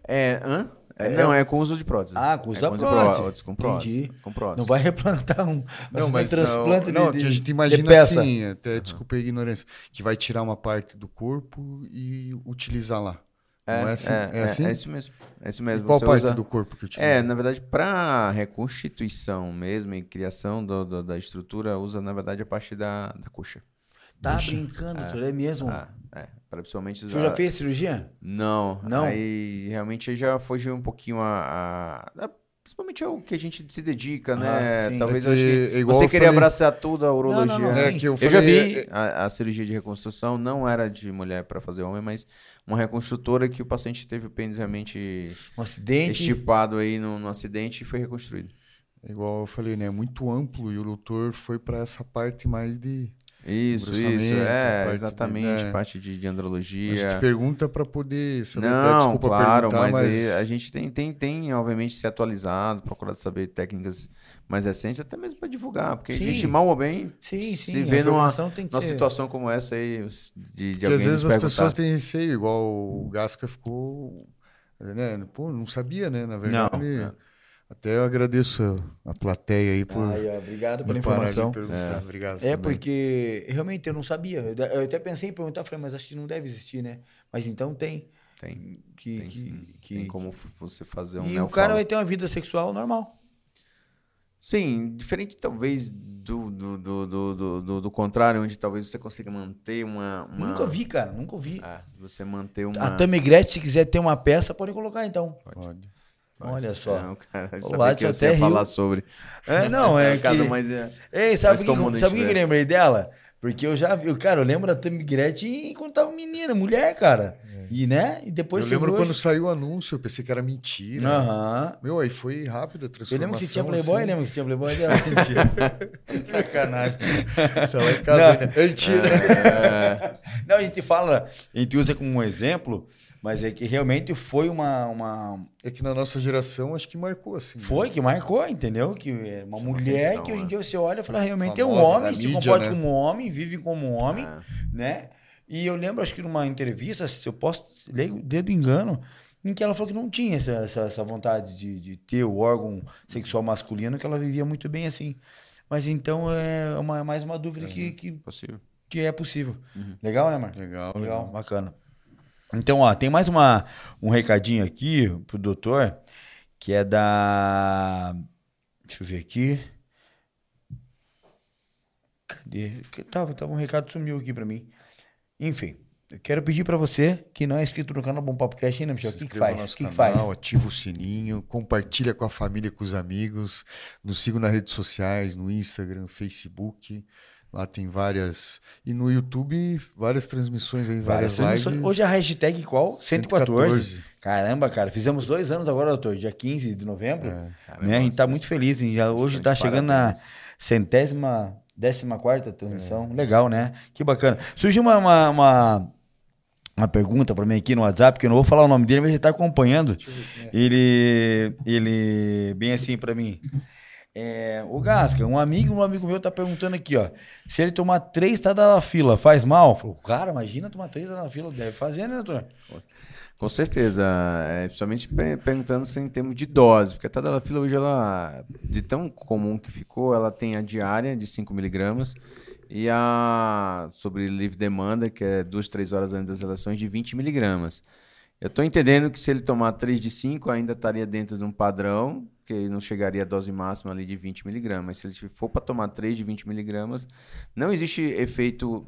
É, hã? É, É- não, é com uso de prótese. Ah, com uso é da de prótese. prótese, Com prótese. Entendi. Com prótese. Não vai replantar um, Não, fazer mas transplante não, não, de, que a gente imagina assim, até desculpa a ignorância, que vai tirar uma parte do corpo e utilizar lá. É, não é assim? É, É, assim? é isso mesmo. É isso E mesmo. qual Você parte usa- do corpo que utiliza? É, na verdade, para reconstituição mesmo e criação do- do- da estrutura, usa, na verdade, a parte da, da coxa. Tá brincando, doutor, é mesmo. Ah, é. Para principalmente O senhor já fez cirurgia? Não, Não? Aí realmente já fugiu um pouquinho a. a- principalmente ao que a gente se dedica, né? Ah. Talvez É eu que, você eu queria falei- abraçar tudo a urologia. Não, não, não, É sim. que eu, Eu já falei, vi é- a, a cirurgia de reconstrução, não era de mulher para fazer homem, mas uma reconstrutora que o paciente teve o pênis realmente Um acidente. estipado aí no, no acidente e foi reconstruído. é igual eu falei, né? Muito amplo e o doutor foi para essa parte mais de. Isso, isso, é, de- exatamente, né? parte de, de A andrologia. gente pergunta para poder saber. Não, desculpa claro, perguntar, mas, aí a gente tem, tem, tem, obviamente, se atualizado, procurado saber técnicas mais recentes, até mesmo para divulgar, porque Sim. a gente, mal ou bem, Sim, se sim. a vê numa, numa ser... situação como essa aí, de, de às vezes as pessoas têm receio, igual o Gasca ficou. Né? Pô, não sabia, né? Na verdade. Não. Até eu agradeço a plateia aí por. Ai, obrigado pela informação. perguntar. Obrigado. É, também. porque realmente eu não sabia. Eu até pensei em perguntar, falei, mas acho que não deve existir, né? Mas então tem. Tem, Que, tem, que, sim. que- tem como você fazer um E o neofalo. cara vai ter uma vida sexual normal. Sim, diferente talvez do, do, do, do, do, do- do contrário, onde talvez você consiga manter uma... uma... Nunca vi, cara, nunca vi. Ah, você manter uma... A Tammy Gretchen, se quiser ter uma peça, pode colocar então. Pode. Olha só. Não, cara, eu O sabia Adson que você até falar sobre. É, não, é caso que- mais... é- Ei, sabe o que, sabe que eu lembrei dela? Porque eu já vi, cara, eu lembro da Tammy Gretchen quando tava menina, mulher, cara. E, né? E depois eu lembro viu quando hoje. saiu o anúncio, eu pensei que era mentira. Aham. Meu, aí foi rápido a Eu transformação. lembro que você tinha Playboy, assim. lembra que você tinha Playboy dela? Sacanagem. Tá lá em casa Não. ainda. Mentira. É, Não, a gente fala, a gente usa como um exemplo, mas é que realmente foi uma. uma É que na nossa geração acho que marcou assim. né? foi que marcou, entendeu? Que é uma Chama mulher atenção, que hoje em né? dia você olha e fala, realmente é um Famosa homem, se mídia, comporta né? como um homem, vive como um homem, Ah. né? E eu lembro, acho que numa entrevista, se eu posso ler o dedo engano, em que ela falou que não tinha essa, essa, essa vontade de, de ter o órgão sexual masculino, que ela vivia muito bem assim. Mas então é uma, mais uma dúvida que, que, possível. que é possível. Legal, né, Marcos? Legal, Legal, legal. bacana. Então, ó, tem mais uma, um recadinho aqui pro doutor, que é da. Deixa eu ver aqui. Cadê? Tava, tava um recado sumiu aqui pra mim. Enfim, eu quero pedir pra você que não é inscrito no canal Bom Papo Cast ainda, Michel. O que, que faz? O que, que faz? Ativa o sininho, compartilha com a família, com os amigos. Nos sigam nas redes sociais, no Instagram, Facebook. Lá tem várias. E no YouTube, várias transmissões aí, várias, Várias lives. transmissões. Hoje a hashtag qual? 114. 114. Caramba, cara. Fizemos dois anos agora, doutor. Dia 15 de novembro. É. né? A gente tá muito feliz. hein? Já hoje tá chegando na centésima, décima quarta É, transmissão. Legal, né? Que bacana. Surgiu uma, uma, uma, uma pergunta para mim aqui no WhatsApp, que eu não vou falar o nome dele, mas ele tá acompanhando. É. Ele, ele, bem assim para mim. É, o Gasca, um amigo, um amigo meu tá perguntando aqui, ó. Se ele tomar três tá da fila, faz mal? Falei, cara, imagina tomar três tá da fila, deve fazer, né, doutor? Com certeza, é, principalmente perguntando se em termos de dose, porque a tadalafila hoje, ela, de tão comum que ficou, ela tem a diária de 5 miligramas e a sobre livre demanda, que é duas, três horas antes das eleições, de 20 miligramas. Eu estou entendendo que se ele tomar 3 de 5, ainda estaria dentro de um padrão, que ele não chegaria à dose máxima ali de 20 miligramas. Se ele for para tomar 3 de 20 miligramas, não existe efeito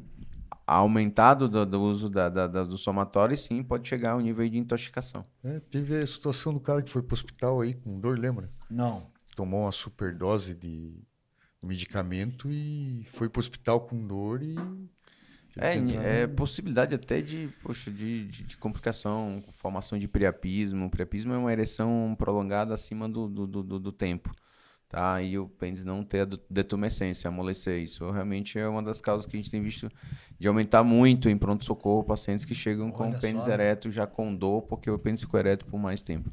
aumentado do, do uso da, da, da, do somatório e sim pode chegar ao nível de intoxicação. É, teve a situação do cara que foi para o hospital aí com dor, lembra? Não. Tomou uma superdose de medicamento e foi para o hospital com dor e é, é possibilidade até de, poxa, de, de, de, complicação, formação de priapismo. O priapismo é uma ereção prolongada acima do, do, do, do tempo. Tá? E o pênis não ter a detumescência, amolecer. Isso realmente é uma das causas que a gente tem visto de aumentar muito em pronto-socorro pacientes que chegam Olha com o pênis só, né? ereto já com dor, porque o pênis ficou ereto por mais tempo.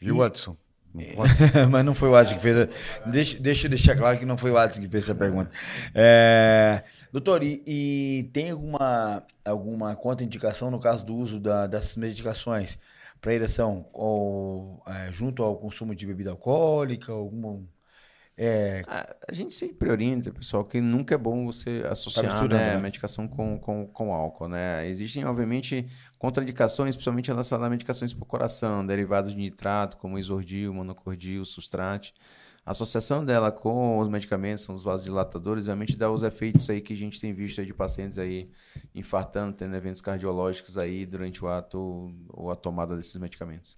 E o Watson? Mas não foi o Adson que fez. Deixa, deixa eu deixar claro que não foi o Adson que fez essa pergunta. É, doutor, e, e, tem alguma, alguma contraindicação no caso do uso da, dessas medicações para ereção ou, é, junto ao consumo de bebida alcoólica? Alguma, é... A, a, gente sempre orienta, pessoal, que nunca é bom você associar tá né, né? medicação com, com, com álcool, né? Existem, obviamente, contraindicações, principalmente relacionadas a medicações para o coração, derivados de nitrato, como isordil, monocordil, sustrate. A associação dela com os medicamentos, são os vasodilatadores, realmente dá os efeitos aí que a gente tem visto de pacientes aí infartando, tendo eventos cardiológicos aí durante o ato ou a tomada desses medicamentos.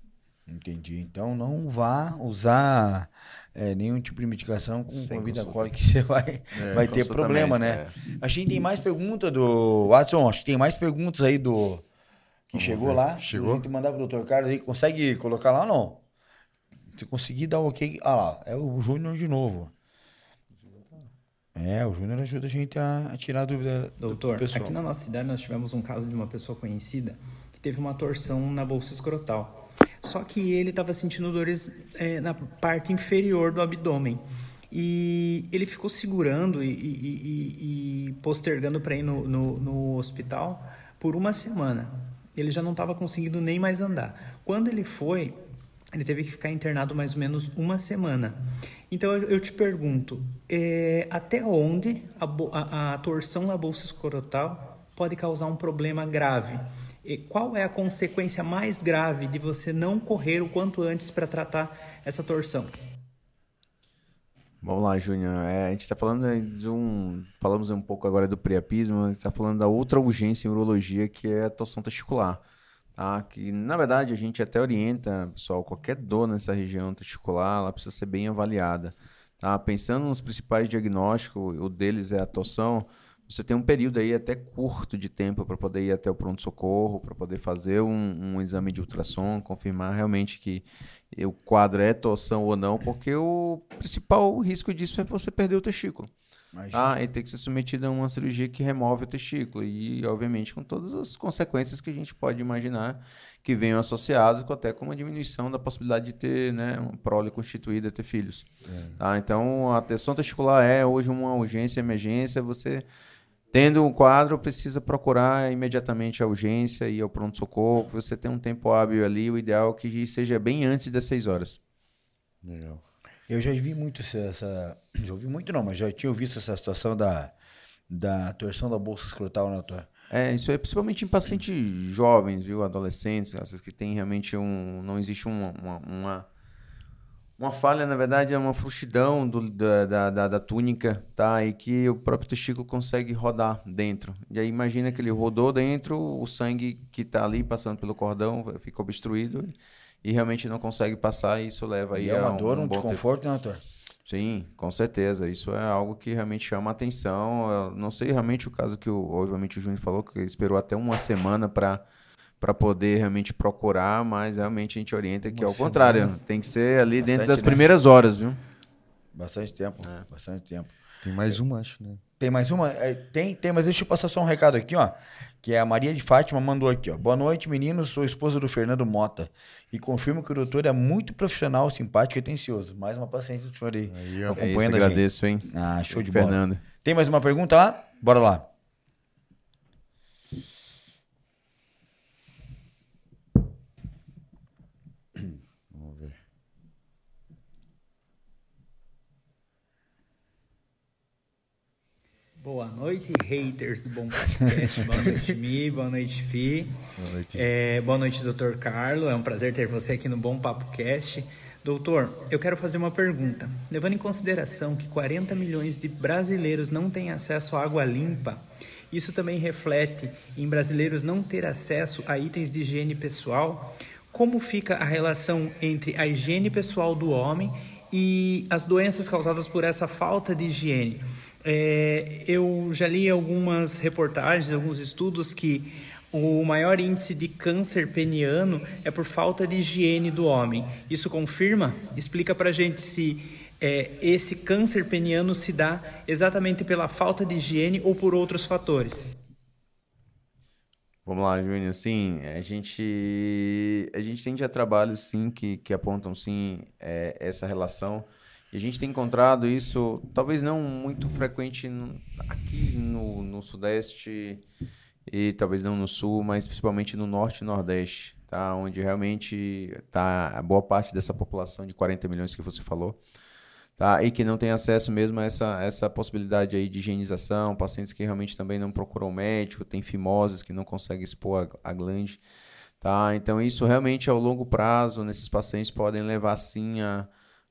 Entendi. Então não vá usar é, nenhum tipo de medicação com Sem bebida alcoólica que você vai, é, vai ter problema, né? É. Acho que tem mais perguntas do. Watson, acho que tem mais perguntas aí do. Que Vamos chegou ver. lá. Chegou. A gente mandar pro doutor Carlos aí. Consegue colocar lá ou não? Se conseguir dar o ok. Ah lá, é o Júnior de novo. É, o Júnior ajuda a gente a, a tirar a dúvida. Doutor, do aqui na nossa cidade nós tivemos um caso de uma pessoa conhecida que teve uma torção na bolsa escrotal. Só que ele estava sentindo dores é, na parte inferior do abdômen. E ele ficou segurando e, e, e, e postergando para ir no, no, no hospital por uma semana. Ele já não estava conseguindo nem mais andar. Quando ele foi, ele teve que ficar internado mais ou menos uma semana. Então eu te pergunto, é, até onde a, a, a torção na bolsa escrotal pode causar um problema grave? E qual é a consequência mais grave de você não correr o quanto antes para tratar essa torção? Vamos lá, Júnior. É, a gente está falando de um. Falamos um pouco agora do priapismo, a gente está falando da outra urgência em urologia, que é a torção testicular. Tá? Que, na verdade, a gente até orienta, pessoal, qualquer dor nessa região testicular, ela precisa ser bem avaliada. Tá? Pensando nos principais diagnósticos, o deles é a torção você tem um período aí até curto de tempo para poder ir até o pronto-socorro, para poder fazer um, um, exame de ultrassom, confirmar realmente que o quadro é torção ou não, porque o principal risco disso é você perder o testículo. Ah, e ter que ser submetido a uma cirurgia que remove o testículo. E, obviamente, com todas as consequências que a gente pode imaginar que venham associadas, com até com uma diminuição da possibilidade de ter né, uma prole constituída, ter filhos. É. Tá? Então, a tensão testicular é hoje uma urgência, emergência. Você Tendo um quadro, precisa procurar imediatamente a urgência e ao pronto-socorro. Você tem um tempo hábil ali, o ideal é que seja bem antes das 6 horas. Legal. Eu já vi muito essa. Já ouvi muito, não, mas já tinha visto essa situação da, da torção da bolsa escrotal, né, doutor? É, isso é principalmente em pacientes jovens, viu? Adolescentes, que tem realmente um. Não existe uma, uma, uma uma falha, na verdade, é uma frouxidão do, da, da, da, da, túnica, tá? E que o próprio testículo consegue rodar dentro. E aí imagina que ele rodou dentro, o sangue que está ali passando pelo cordão fica obstruído e realmente não consegue passar e isso leva e aí é uma um, dor, um, um desconforto, né, doutor? Sim, com certeza. Isso é algo que realmente chama atenção. Eu não sei realmente o caso que, o, obviamente, o Júnior falou, que esperou até uma semana para para poder realmente procurar, mas realmente a gente orienta que, ao contrário, tem que ser ali Bastante, dentro das né? primeiras horas, viu? Bastante tempo, é. bastante tempo. Tem mais uma, acho, né? Tem mais uma? É, tem, tem, mas deixa eu passar só um recado aqui, ó. que é a Maria de Fátima, mandou aqui, ó. Boa noite, meninos. Sou esposa do Fernando Mota. E confirmo que o doutor é muito profissional, simpático e atencioso. Mais uma paciente do senhor aí. Aí, ó. É isso, acompanhando a gente. agradeço, hein? Ah, show de bola. Fernando. Tem mais uma pergunta lá? Bora lá. Boa noite, haters do Bom Podcast. boa noite, Mi. Boa noite, Fi. Boa noite. É, boa noite, doutor Carlo. É um prazer ter você aqui no Bom Papo Cast. Doutor, eu quero fazer uma pergunta. Levando em consideração que 40 milhões de brasileiros não têm acesso à água limpa, isso também reflete em brasileiros não ter acesso a itens de higiene pessoal. Como fica a relação entre a higiene pessoal do homem e as doenças causadas por essa falta de higiene? É, eu já li algumas reportagens, alguns estudos que o maior índice de câncer peniano é por falta de higiene do homem. Isso confirma? Explica pra gente se é, esse câncer peniano se dá exatamente pela falta de higiene ou por outros fatores. Vamos lá, Júnior. Sim, a gente, a gente tem já trabalhos, sim, que, que apontam, sim, é, essa relação. A gente tem encontrado isso, talvez não muito frequente aqui no, no Sudeste e talvez não no Sul, mas principalmente no Norte e Nordeste, tá? Onde realmente está a boa parte dessa população de 40 milhões que você falou, tá? E que não tem acesso mesmo a essa, essa possibilidade aí de higienização, pacientes que realmente também não procuram médico, tem fimoses que não conseguem expor a, a glande, tá? Então isso realmente ao longo prazo nesses pacientes podem levar sim a,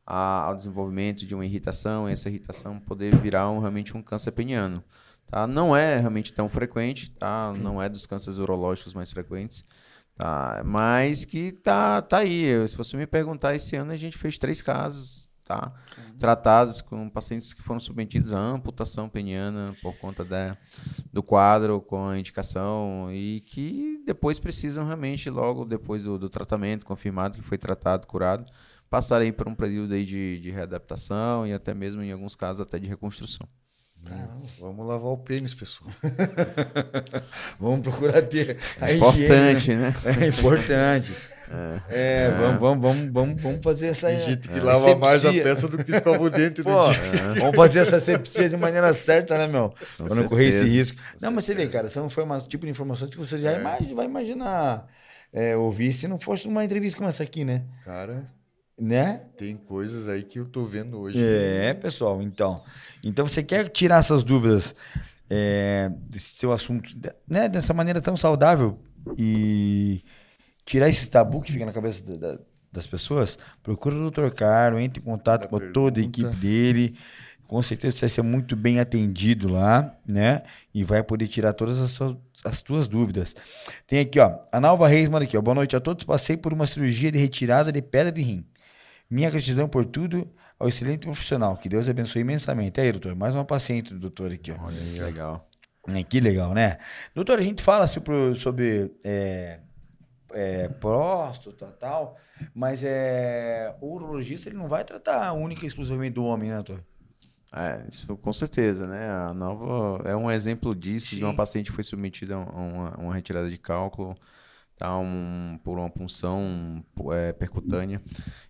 a- ao desenvolvimento de uma irritação, essa irritação poder virar um, realmente um câncer peniano, tá? Não é realmente tão frequente, tá? Não é dos cânceres urológicos mais frequentes, tá? Mas que tá, tá aí. Se você me perguntar, esse ano a gente fez três casos, tá? Tratados com pacientes que foram submetidos a amputação peniana por conta da, do quadro com a indicação e que depois precisam realmente, logo depois do, do tratamento, confirmado que foi tratado, curado, passarem por um período aí de, de readaptação e até mesmo, em alguns casos, até de reconstrução. Vamos lavar o pênis, pessoal. Vamos procurar ter a higiene, Importante, né? né? É importante. É, vamos, vamos, vamos, vamos, vamos fazer essa. Tem gente que é, lava mais a peça do que escova o dente do Pô, dia. vamos fazer essa asepsia de maneira certa, né, meu? Com Pra não correr esse risco. com Não, mas você vê, cara, são forma- tipo de informações que você já imagi- vai imaginar é, ouvir se não fosse uma entrevista como essa aqui, né? Cara, Né? tem coisas aí que eu tô vendo hoje. É, pessoal, então. Então você quer tirar essas dúvidas é, desse seu assunto, né, dessa maneira tão saudável e tirar esse tabu que fica na cabeça da- da- das pessoas, procura o Dr. Caro, entre em contato Manda com toda a pergunta. equipe dele. Com certeza você vai ser muito bem atendido lá, né? E vai poder tirar todas as suas, as tuas dúvidas. Tem aqui, ó. A Nalva Reis manda aqui, ó. Boa noite a todos. Passei por uma cirurgia de retirada de pedra de rim. Minha gratidão por tudo ao excelente profissional. Que Deus abençoe imensamente. Aí, doutor, mais uma paciente do doutor aqui, ó. Olha aí, legal. É, que legal, né? Doutor, a gente fala sobre, sobre é, é, próstata e tal, mas é, o urologista ele não vai tratar única e exclusivamente do homem, né, doutor? É, isso com certeza, né? A nova é um exemplo disso, de uma Sim. paciente que foi submetida a uma, uma retirada de cálculo, tá? Um, por uma punção é, percutânea.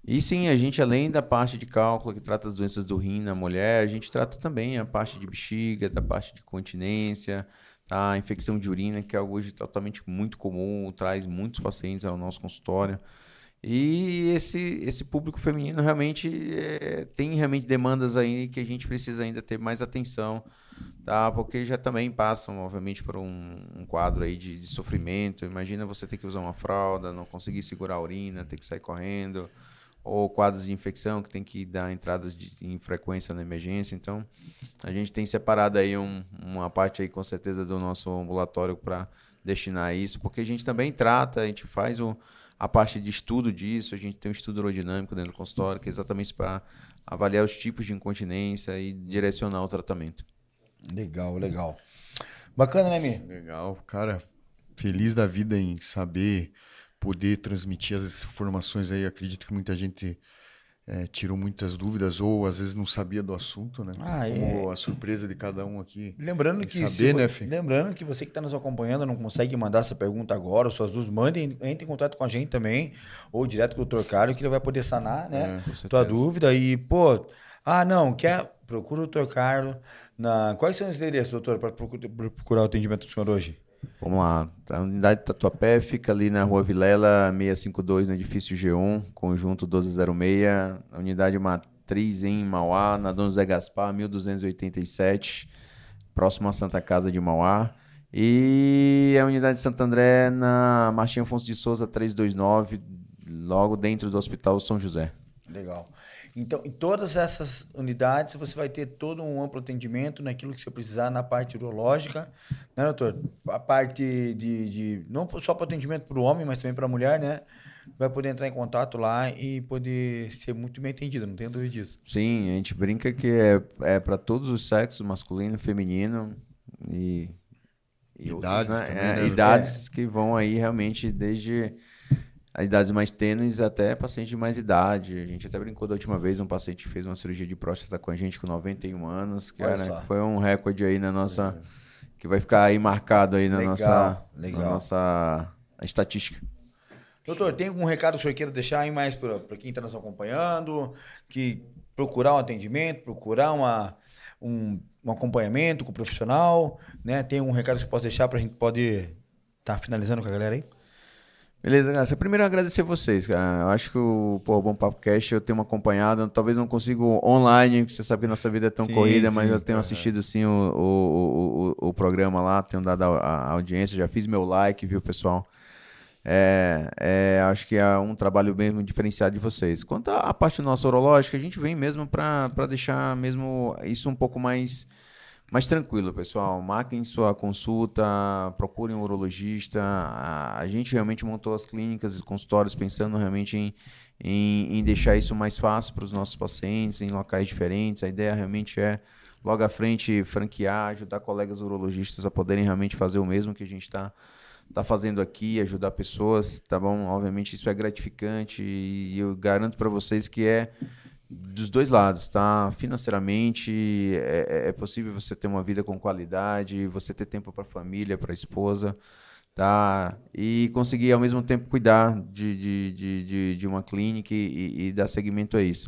E sim, a gente, além da parte de cálculo que trata as doenças do rim na mulher, a gente trata também a parte de bexiga, da parte de continência, tá? A infecção de urina, que é algo hoje totalmente muito comum, traz muitos pacientes ao nosso consultório. E esse, esse público feminino realmente eh, tem realmente demandas aí que a gente precisa ainda ter mais atenção, tá? Porque já também passam, obviamente, por um, um quadro aí de, de sofrimento. Imagina você ter que usar uma fralda, não conseguir segurar a urina, ter que sair correndo, ou quadros de infecção que tem que dar entradas de, em frequência na emergência. Então, a gente tem separado aí um- uma parte aí com certeza do nosso ambulatório para destinar isso, porque a gente também trata, a gente faz o, a parte de estudo disso, a gente tem um estudo aerodinâmico dentro do consultório, que é exatamente para avaliar os tipos de incontinência e direcionar o tratamento. Legal, legal. Bacana, né, Mi? Legal, cara. Feliz da vida em saber poder transmitir as informações aí. Acredito que muita gente é, tirou muitas dúvidas ou às vezes não sabia do assunto, né? Ah, Como a surpresa de cada um aqui. Lembrando que, se saber, vo- né, Fê? lembrando que você que está nos acompanhando não consegue mandar essa pergunta agora, suas dúvidas, mandem, entre em contato com a gente também, ou direto com o Dr. Cário, que ele vai poder sanar, né? É, tua dúvida. E, pô, ah, não, quer. Procura o Dr. Carlos. Na... Quais são os endereços, doutor, para procurar o atendimento do senhor hoje? Vamos lá. A unidade de Tatuapé fica ali na rua Vilela 652, no edifício G1, conjunto 1206. A unidade matriz em Mauá, na Dom Zé Gaspar, 1287, próximo à Santa Casa de Mauá. E a unidade de Santo André na Martim Afonso de Souza 329, logo dentro do Hospital São José. Legal. Então, em todas essas unidades, você vai ter todo um amplo atendimento naquilo que você precisar na parte urológica, né, doutor? A parte de. de não só para atendimento para o homem, mas também para a mulher, né? Vai poder entrar em contato lá e poder ser muito bem atendido, não tenho dúvida disso. Sim, a gente brinca que é, é para todos os sexos, masculino, feminino e, e Idades também, É, né? idades que vão aí realmente desde as idades mais tênues até pacientes de mais idade. A gente até brincou da última vez, um paciente fez uma cirurgia de próstata com a gente com 91 anos, que era, foi um recorde aí na nossa que vai ficar aí marcado aí na Legal, nossa legal. na nossa estatística. Doutor, tem algum recado que o senhor queira deixar aí mais para quem está nos acompanhando? Que procurar um atendimento, procurar uma, um, um acompanhamento com o profissional, né? Tem um recado que você possa deixar para a gente poder estar finalizando com a galera aí? Beleza, galera. Primeiro agradecer vocês, cara. Eu acho que o pô, Bom Papo Cast eu tenho acompanhado. Talvez não consigo online, porque você sabe que nossa vida é tão Sim, corrida, sim, mas eu tenho aham. assistido sim o, o, o, o, o programa lá, tenho dado a, a audiência, já fiz meu like, viu, pessoal? É, é, acho que é um trabalho mesmo diferenciado de vocês. Quanto à parte nossa urológica, a gente vem mesmo para deixar mesmo isso um pouco mais mais tranquilo, pessoal. Marquem sua consulta, procurem um urologista. A, a gente realmente montou as clínicas e consultórios pensando realmente em, em, em deixar isso mais fácil para os nossos pacientes, em locais diferentes. A ideia realmente é, logo à frente, franquear, ajudar colegas urologistas a poderem realmente fazer o mesmo que a gente está tá fazendo aqui, ajudar pessoas, tá bom? Obviamente isso é gratificante e eu garanto para vocês que é dos dois lados, tá? Financeiramente é, é possível você ter uma vida com qualidade, você ter tempo para a família, para a esposa, tá? E conseguir ao mesmo tempo cuidar de, de, de, de, de uma clínica e, e dar seguimento a isso.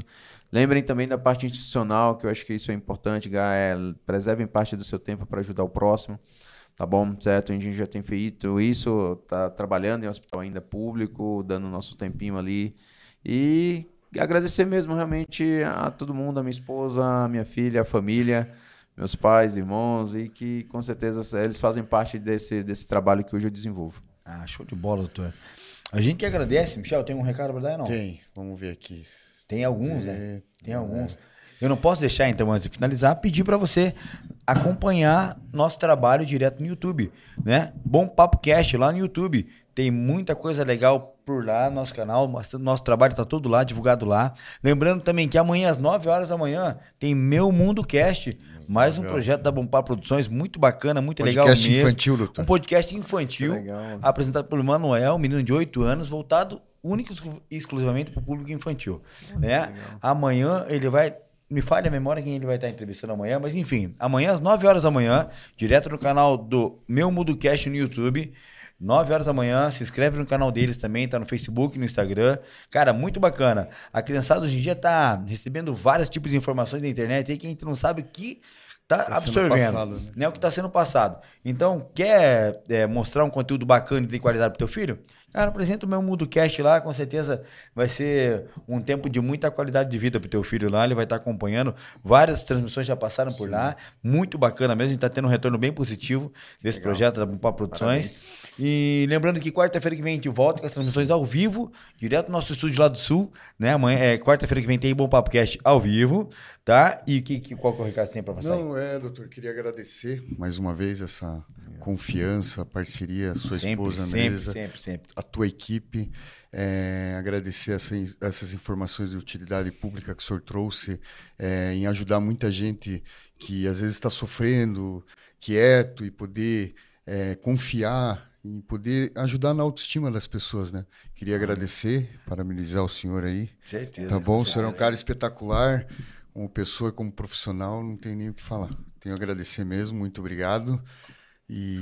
Lembrem também da parte institucional, que eu acho que isso é importante, Gá, é, preservem parte do seu tempo para ajudar o próximo. Tá bom, certo? A gente já tem feito isso, tá trabalhando em hospital ainda público, dando nosso tempinho ali. E agradecer mesmo realmente a todo mundo, a minha esposa, a minha filha, a família, meus pais, irmãos, e que com certeza eles fazem parte desse, desse trabalho que hoje eu desenvolvo. Ah, show de bola, doutor. A gente que agradece, Michel, tem um recado para dar ou não? Tem, vamos ver aqui. Tem alguns, né? É, Tem alguns. Eu não posso deixar, então, antes de finalizar, pedir para você acompanhar nosso trabalho direto no YouTube, né? Bom Papo Cast lá no YouTube. Tem muita coisa legal por lá, nosso canal, nosso trabalho está todo lá, divulgado lá. Lembrando também que amanhã, às 9 horas da manhã, tem Meu Mundo Cast, mais um projeto da Bom Papo Produções, muito bacana, muito legal Podcast mesmo. infantil, doutor. Um podcast infantil, Legal. apresentado pelo Manuel, um menino de 8 anos, voltado único e exclusivamente para o público infantil. Né? Amanhã ele vai. Me falha a memória quem ele vai estar entrevistando amanhã, mas enfim, amanhã às 9 horas da manhã, direto no canal do Meu Mundo Cast no YouTube. 9 horas da manhã, se inscreve no canal deles também, tá no Facebook, no Instagram. Cara, muito bacana. A criançada hoje em dia tá recebendo vários tipos de informações na internet aí que a gente não sabe o que tá, Tá absorvendo passado, né? né, o que está sendo passado. Então, quer é, mostrar um conteúdo bacana e de qualidade para teu filho? Cara, apresenta o meu MudoCast lá, com certeza vai ser um tempo de muita qualidade de vida para teu filho lá. Ele vai estar acompanhando. Várias transmissões já passaram por lá. Muito bacana mesmo. A gente está tendo um retorno bem positivo desse projeto da Bumpá Produções. E lembrando que quarta-feira que vem a gente volta com as transmissões ao vivo, direto do nosso estúdio lá do Sul. Né? Amanhã, é, quarta-feira que vem tem Bom Papo Cast ao vivo. Tá? E que, que, qual que é o recado que você tem para passar? Não, é, doutor, queria agradecer mais uma vez essa confiança, parceria, sua esposa sempre, Andresa, sempre, sempre. a tua equipe, é, agradecer essa, essas informações de utilidade pública que o senhor trouxe é, em ajudar muita gente que às vezes está sofrendo, quieto e poder é, confiar e poder ajudar na autoestima das pessoas, né? Queria agradecer, parabenizar o senhor aí. Certeza. Tá bom? O senhor é um cara espetacular, como pessoa, como profissional, não tem nem o que falar. Tenho a agradecer mesmo, muito obrigado. E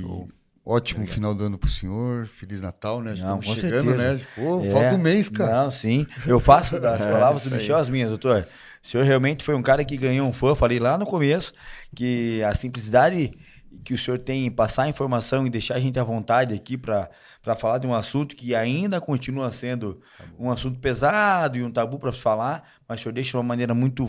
ótimo obrigado. final do ano pro senhor, Feliz Natal, né? Não, Estamos chegando, certeza. né? Pô, é, falta um mês, cara. Não, sim. Eu faço das palavras do Michel as minhas, doutor. O senhor realmente foi um cara que ganhou um fã, falei lá no começo, que a simplicidade que o senhor tem em passar informação e deixar a gente à vontade aqui para falar de um assunto que ainda continua sendo um assunto pesado e um tabu para falar, mas o senhor deixa de uma maneira muito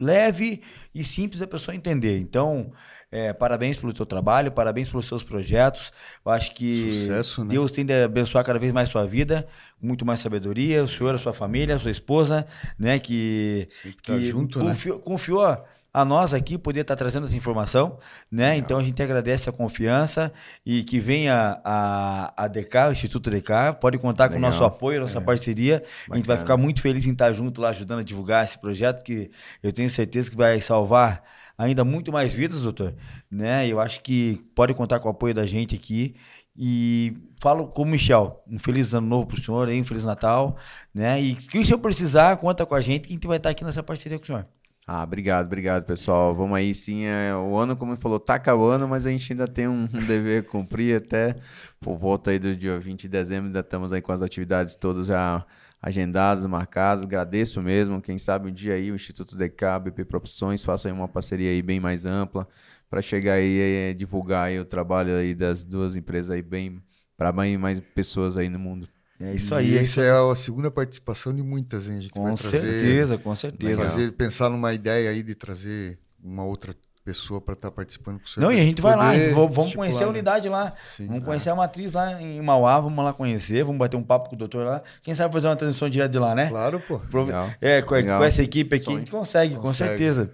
leve e simples a pessoa entender. Então, é, parabéns pelo teu trabalho, parabéns pelos seus projetos. Eu acho que Sucesso, né? Deus tem de abençoar cada vez mais sua vida, muito mais sabedoria, o senhor, a sua família, a sua esposa, né? Que, que, tá junto, né? confiou a nós aqui poder estar trazendo essa informação, né? Legal. Então a gente agradece a confiança e que venha a, a DK, o Instituto DK, pode contar Legal. com o nosso apoio, nossa é. parceria. Bacana. A gente vai ficar muito feliz em estar junto lá ajudando a divulgar esse projeto que eu tenho certeza que vai salvar ainda muito mais vidas, doutor, né? Eu acho que pode contar com o apoio da gente aqui e falo com o Michel, um feliz ano novo para o senhor aí, um feliz Natal, né? E que o senhor precisar, conta com a gente que a gente vai estar aqui nessa parceria com o senhor. Ah, obrigado, obrigado, pessoal. Vamos aí, sim. É, o ano, como ele falou, tá acabando, mas a gente ainda tem um, dever a cumprir até por volta aí do dia 20 de dezembro. Ainda estamos aí com as atividades todas já agendadas, marcadas. Agradeço mesmo. Quem sabe um dia aí o Instituto DK, BP Profissões, faça aí uma parceria aí bem mais ampla para chegar aí e divulgar aí o trabalho aí das duas empresas aí bem para mais pessoas aí no mundo. É isso aí. E essa é a segunda participação de muitas, hein? A gente com vai trazer, certeza, com certeza. Fazer, pensar numa ideia aí de trazer uma outra pessoa para estar tá participando com o senhor. Não, e a gente vai lá, gente, vamos conhecer a né? unidade lá. Sim, vamos conhecer é. a matriz lá em Mauá, vamos lá conhecer, vamos bater um papo com o doutor lá. Quem sabe fazer uma transmissão direto de lá, né? Claro, pô. Legal. É, com, Legal. com essa equipe aqui, a gente consegue, consegue. com certeza.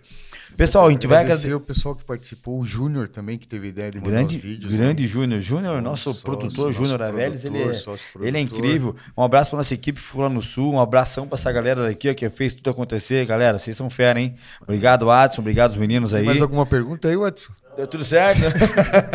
Pessoal, a gente vai agradecer o pessoal que participou, o Júnior também, que teve ideia de grande, vídeos. Grande né? Júnior. Júnior, nosso sócio, produtor, Júnior Aveles, ele, é, ele é incrível. Um abraço para nossa equipe lá no Sul, um abração para essa galera daqui ó, que fez tudo acontecer. Galera, vocês são fera, hein? Obrigado, Watson, obrigado os meninos aí. Tem mais alguma pergunta aí, Watson? Deu tudo certo?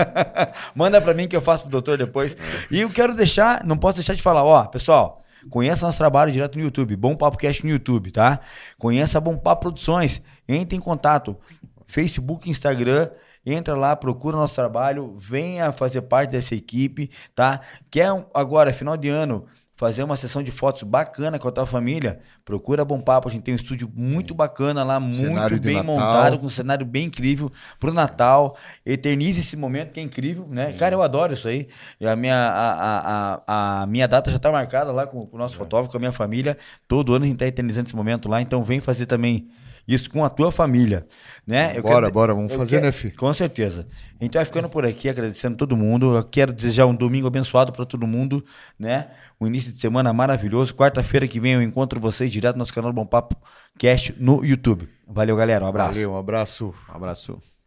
Manda para mim que eu faço pro doutor depois. E eu quero deixar, não posso deixar de falar, ó, pessoal, Conheça nosso trabalho direto no YouTube, Bom Papo Cast no YouTube, tá? Conheça Bom Papo Produções, entre em contato, Facebook, Instagram, entra lá, procura nosso trabalho, venha fazer parte dessa equipe, tá? Quer agora, final de ano, fazer uma sessão de fotos bacana com a tua família, procura Bom Papo. A gente tem um estúdio muito bacana lá, muito bem montado, com um cenário bem incrível pro Natal. Eternize esse momento que é incrível, né? Sim. Cara, eu adoro isso aí. E a, minha, a, a, a, minha data já tá marcada lá com, com o nosso é. fotógrafo, com a minha família. Todo ano a gente tá eternizando esse momento lá, então vem fazer também isso com a tua família, né? Eu bora, quero, bora, vamos fazer, quero, né, Fih? Com certeza. Gente vai ficando por aqui, agradecendo todo mundo. Eu quero desejar um domingo abençoado para todo mundo, né? Um início de semana maravilhoso. Quarta-feira que vem eu encontro vocês direto no nosso canal Bom Papo Cast no YouTube. Valeu, galera. Um abraço. Valeu, um abraço. Um abraço.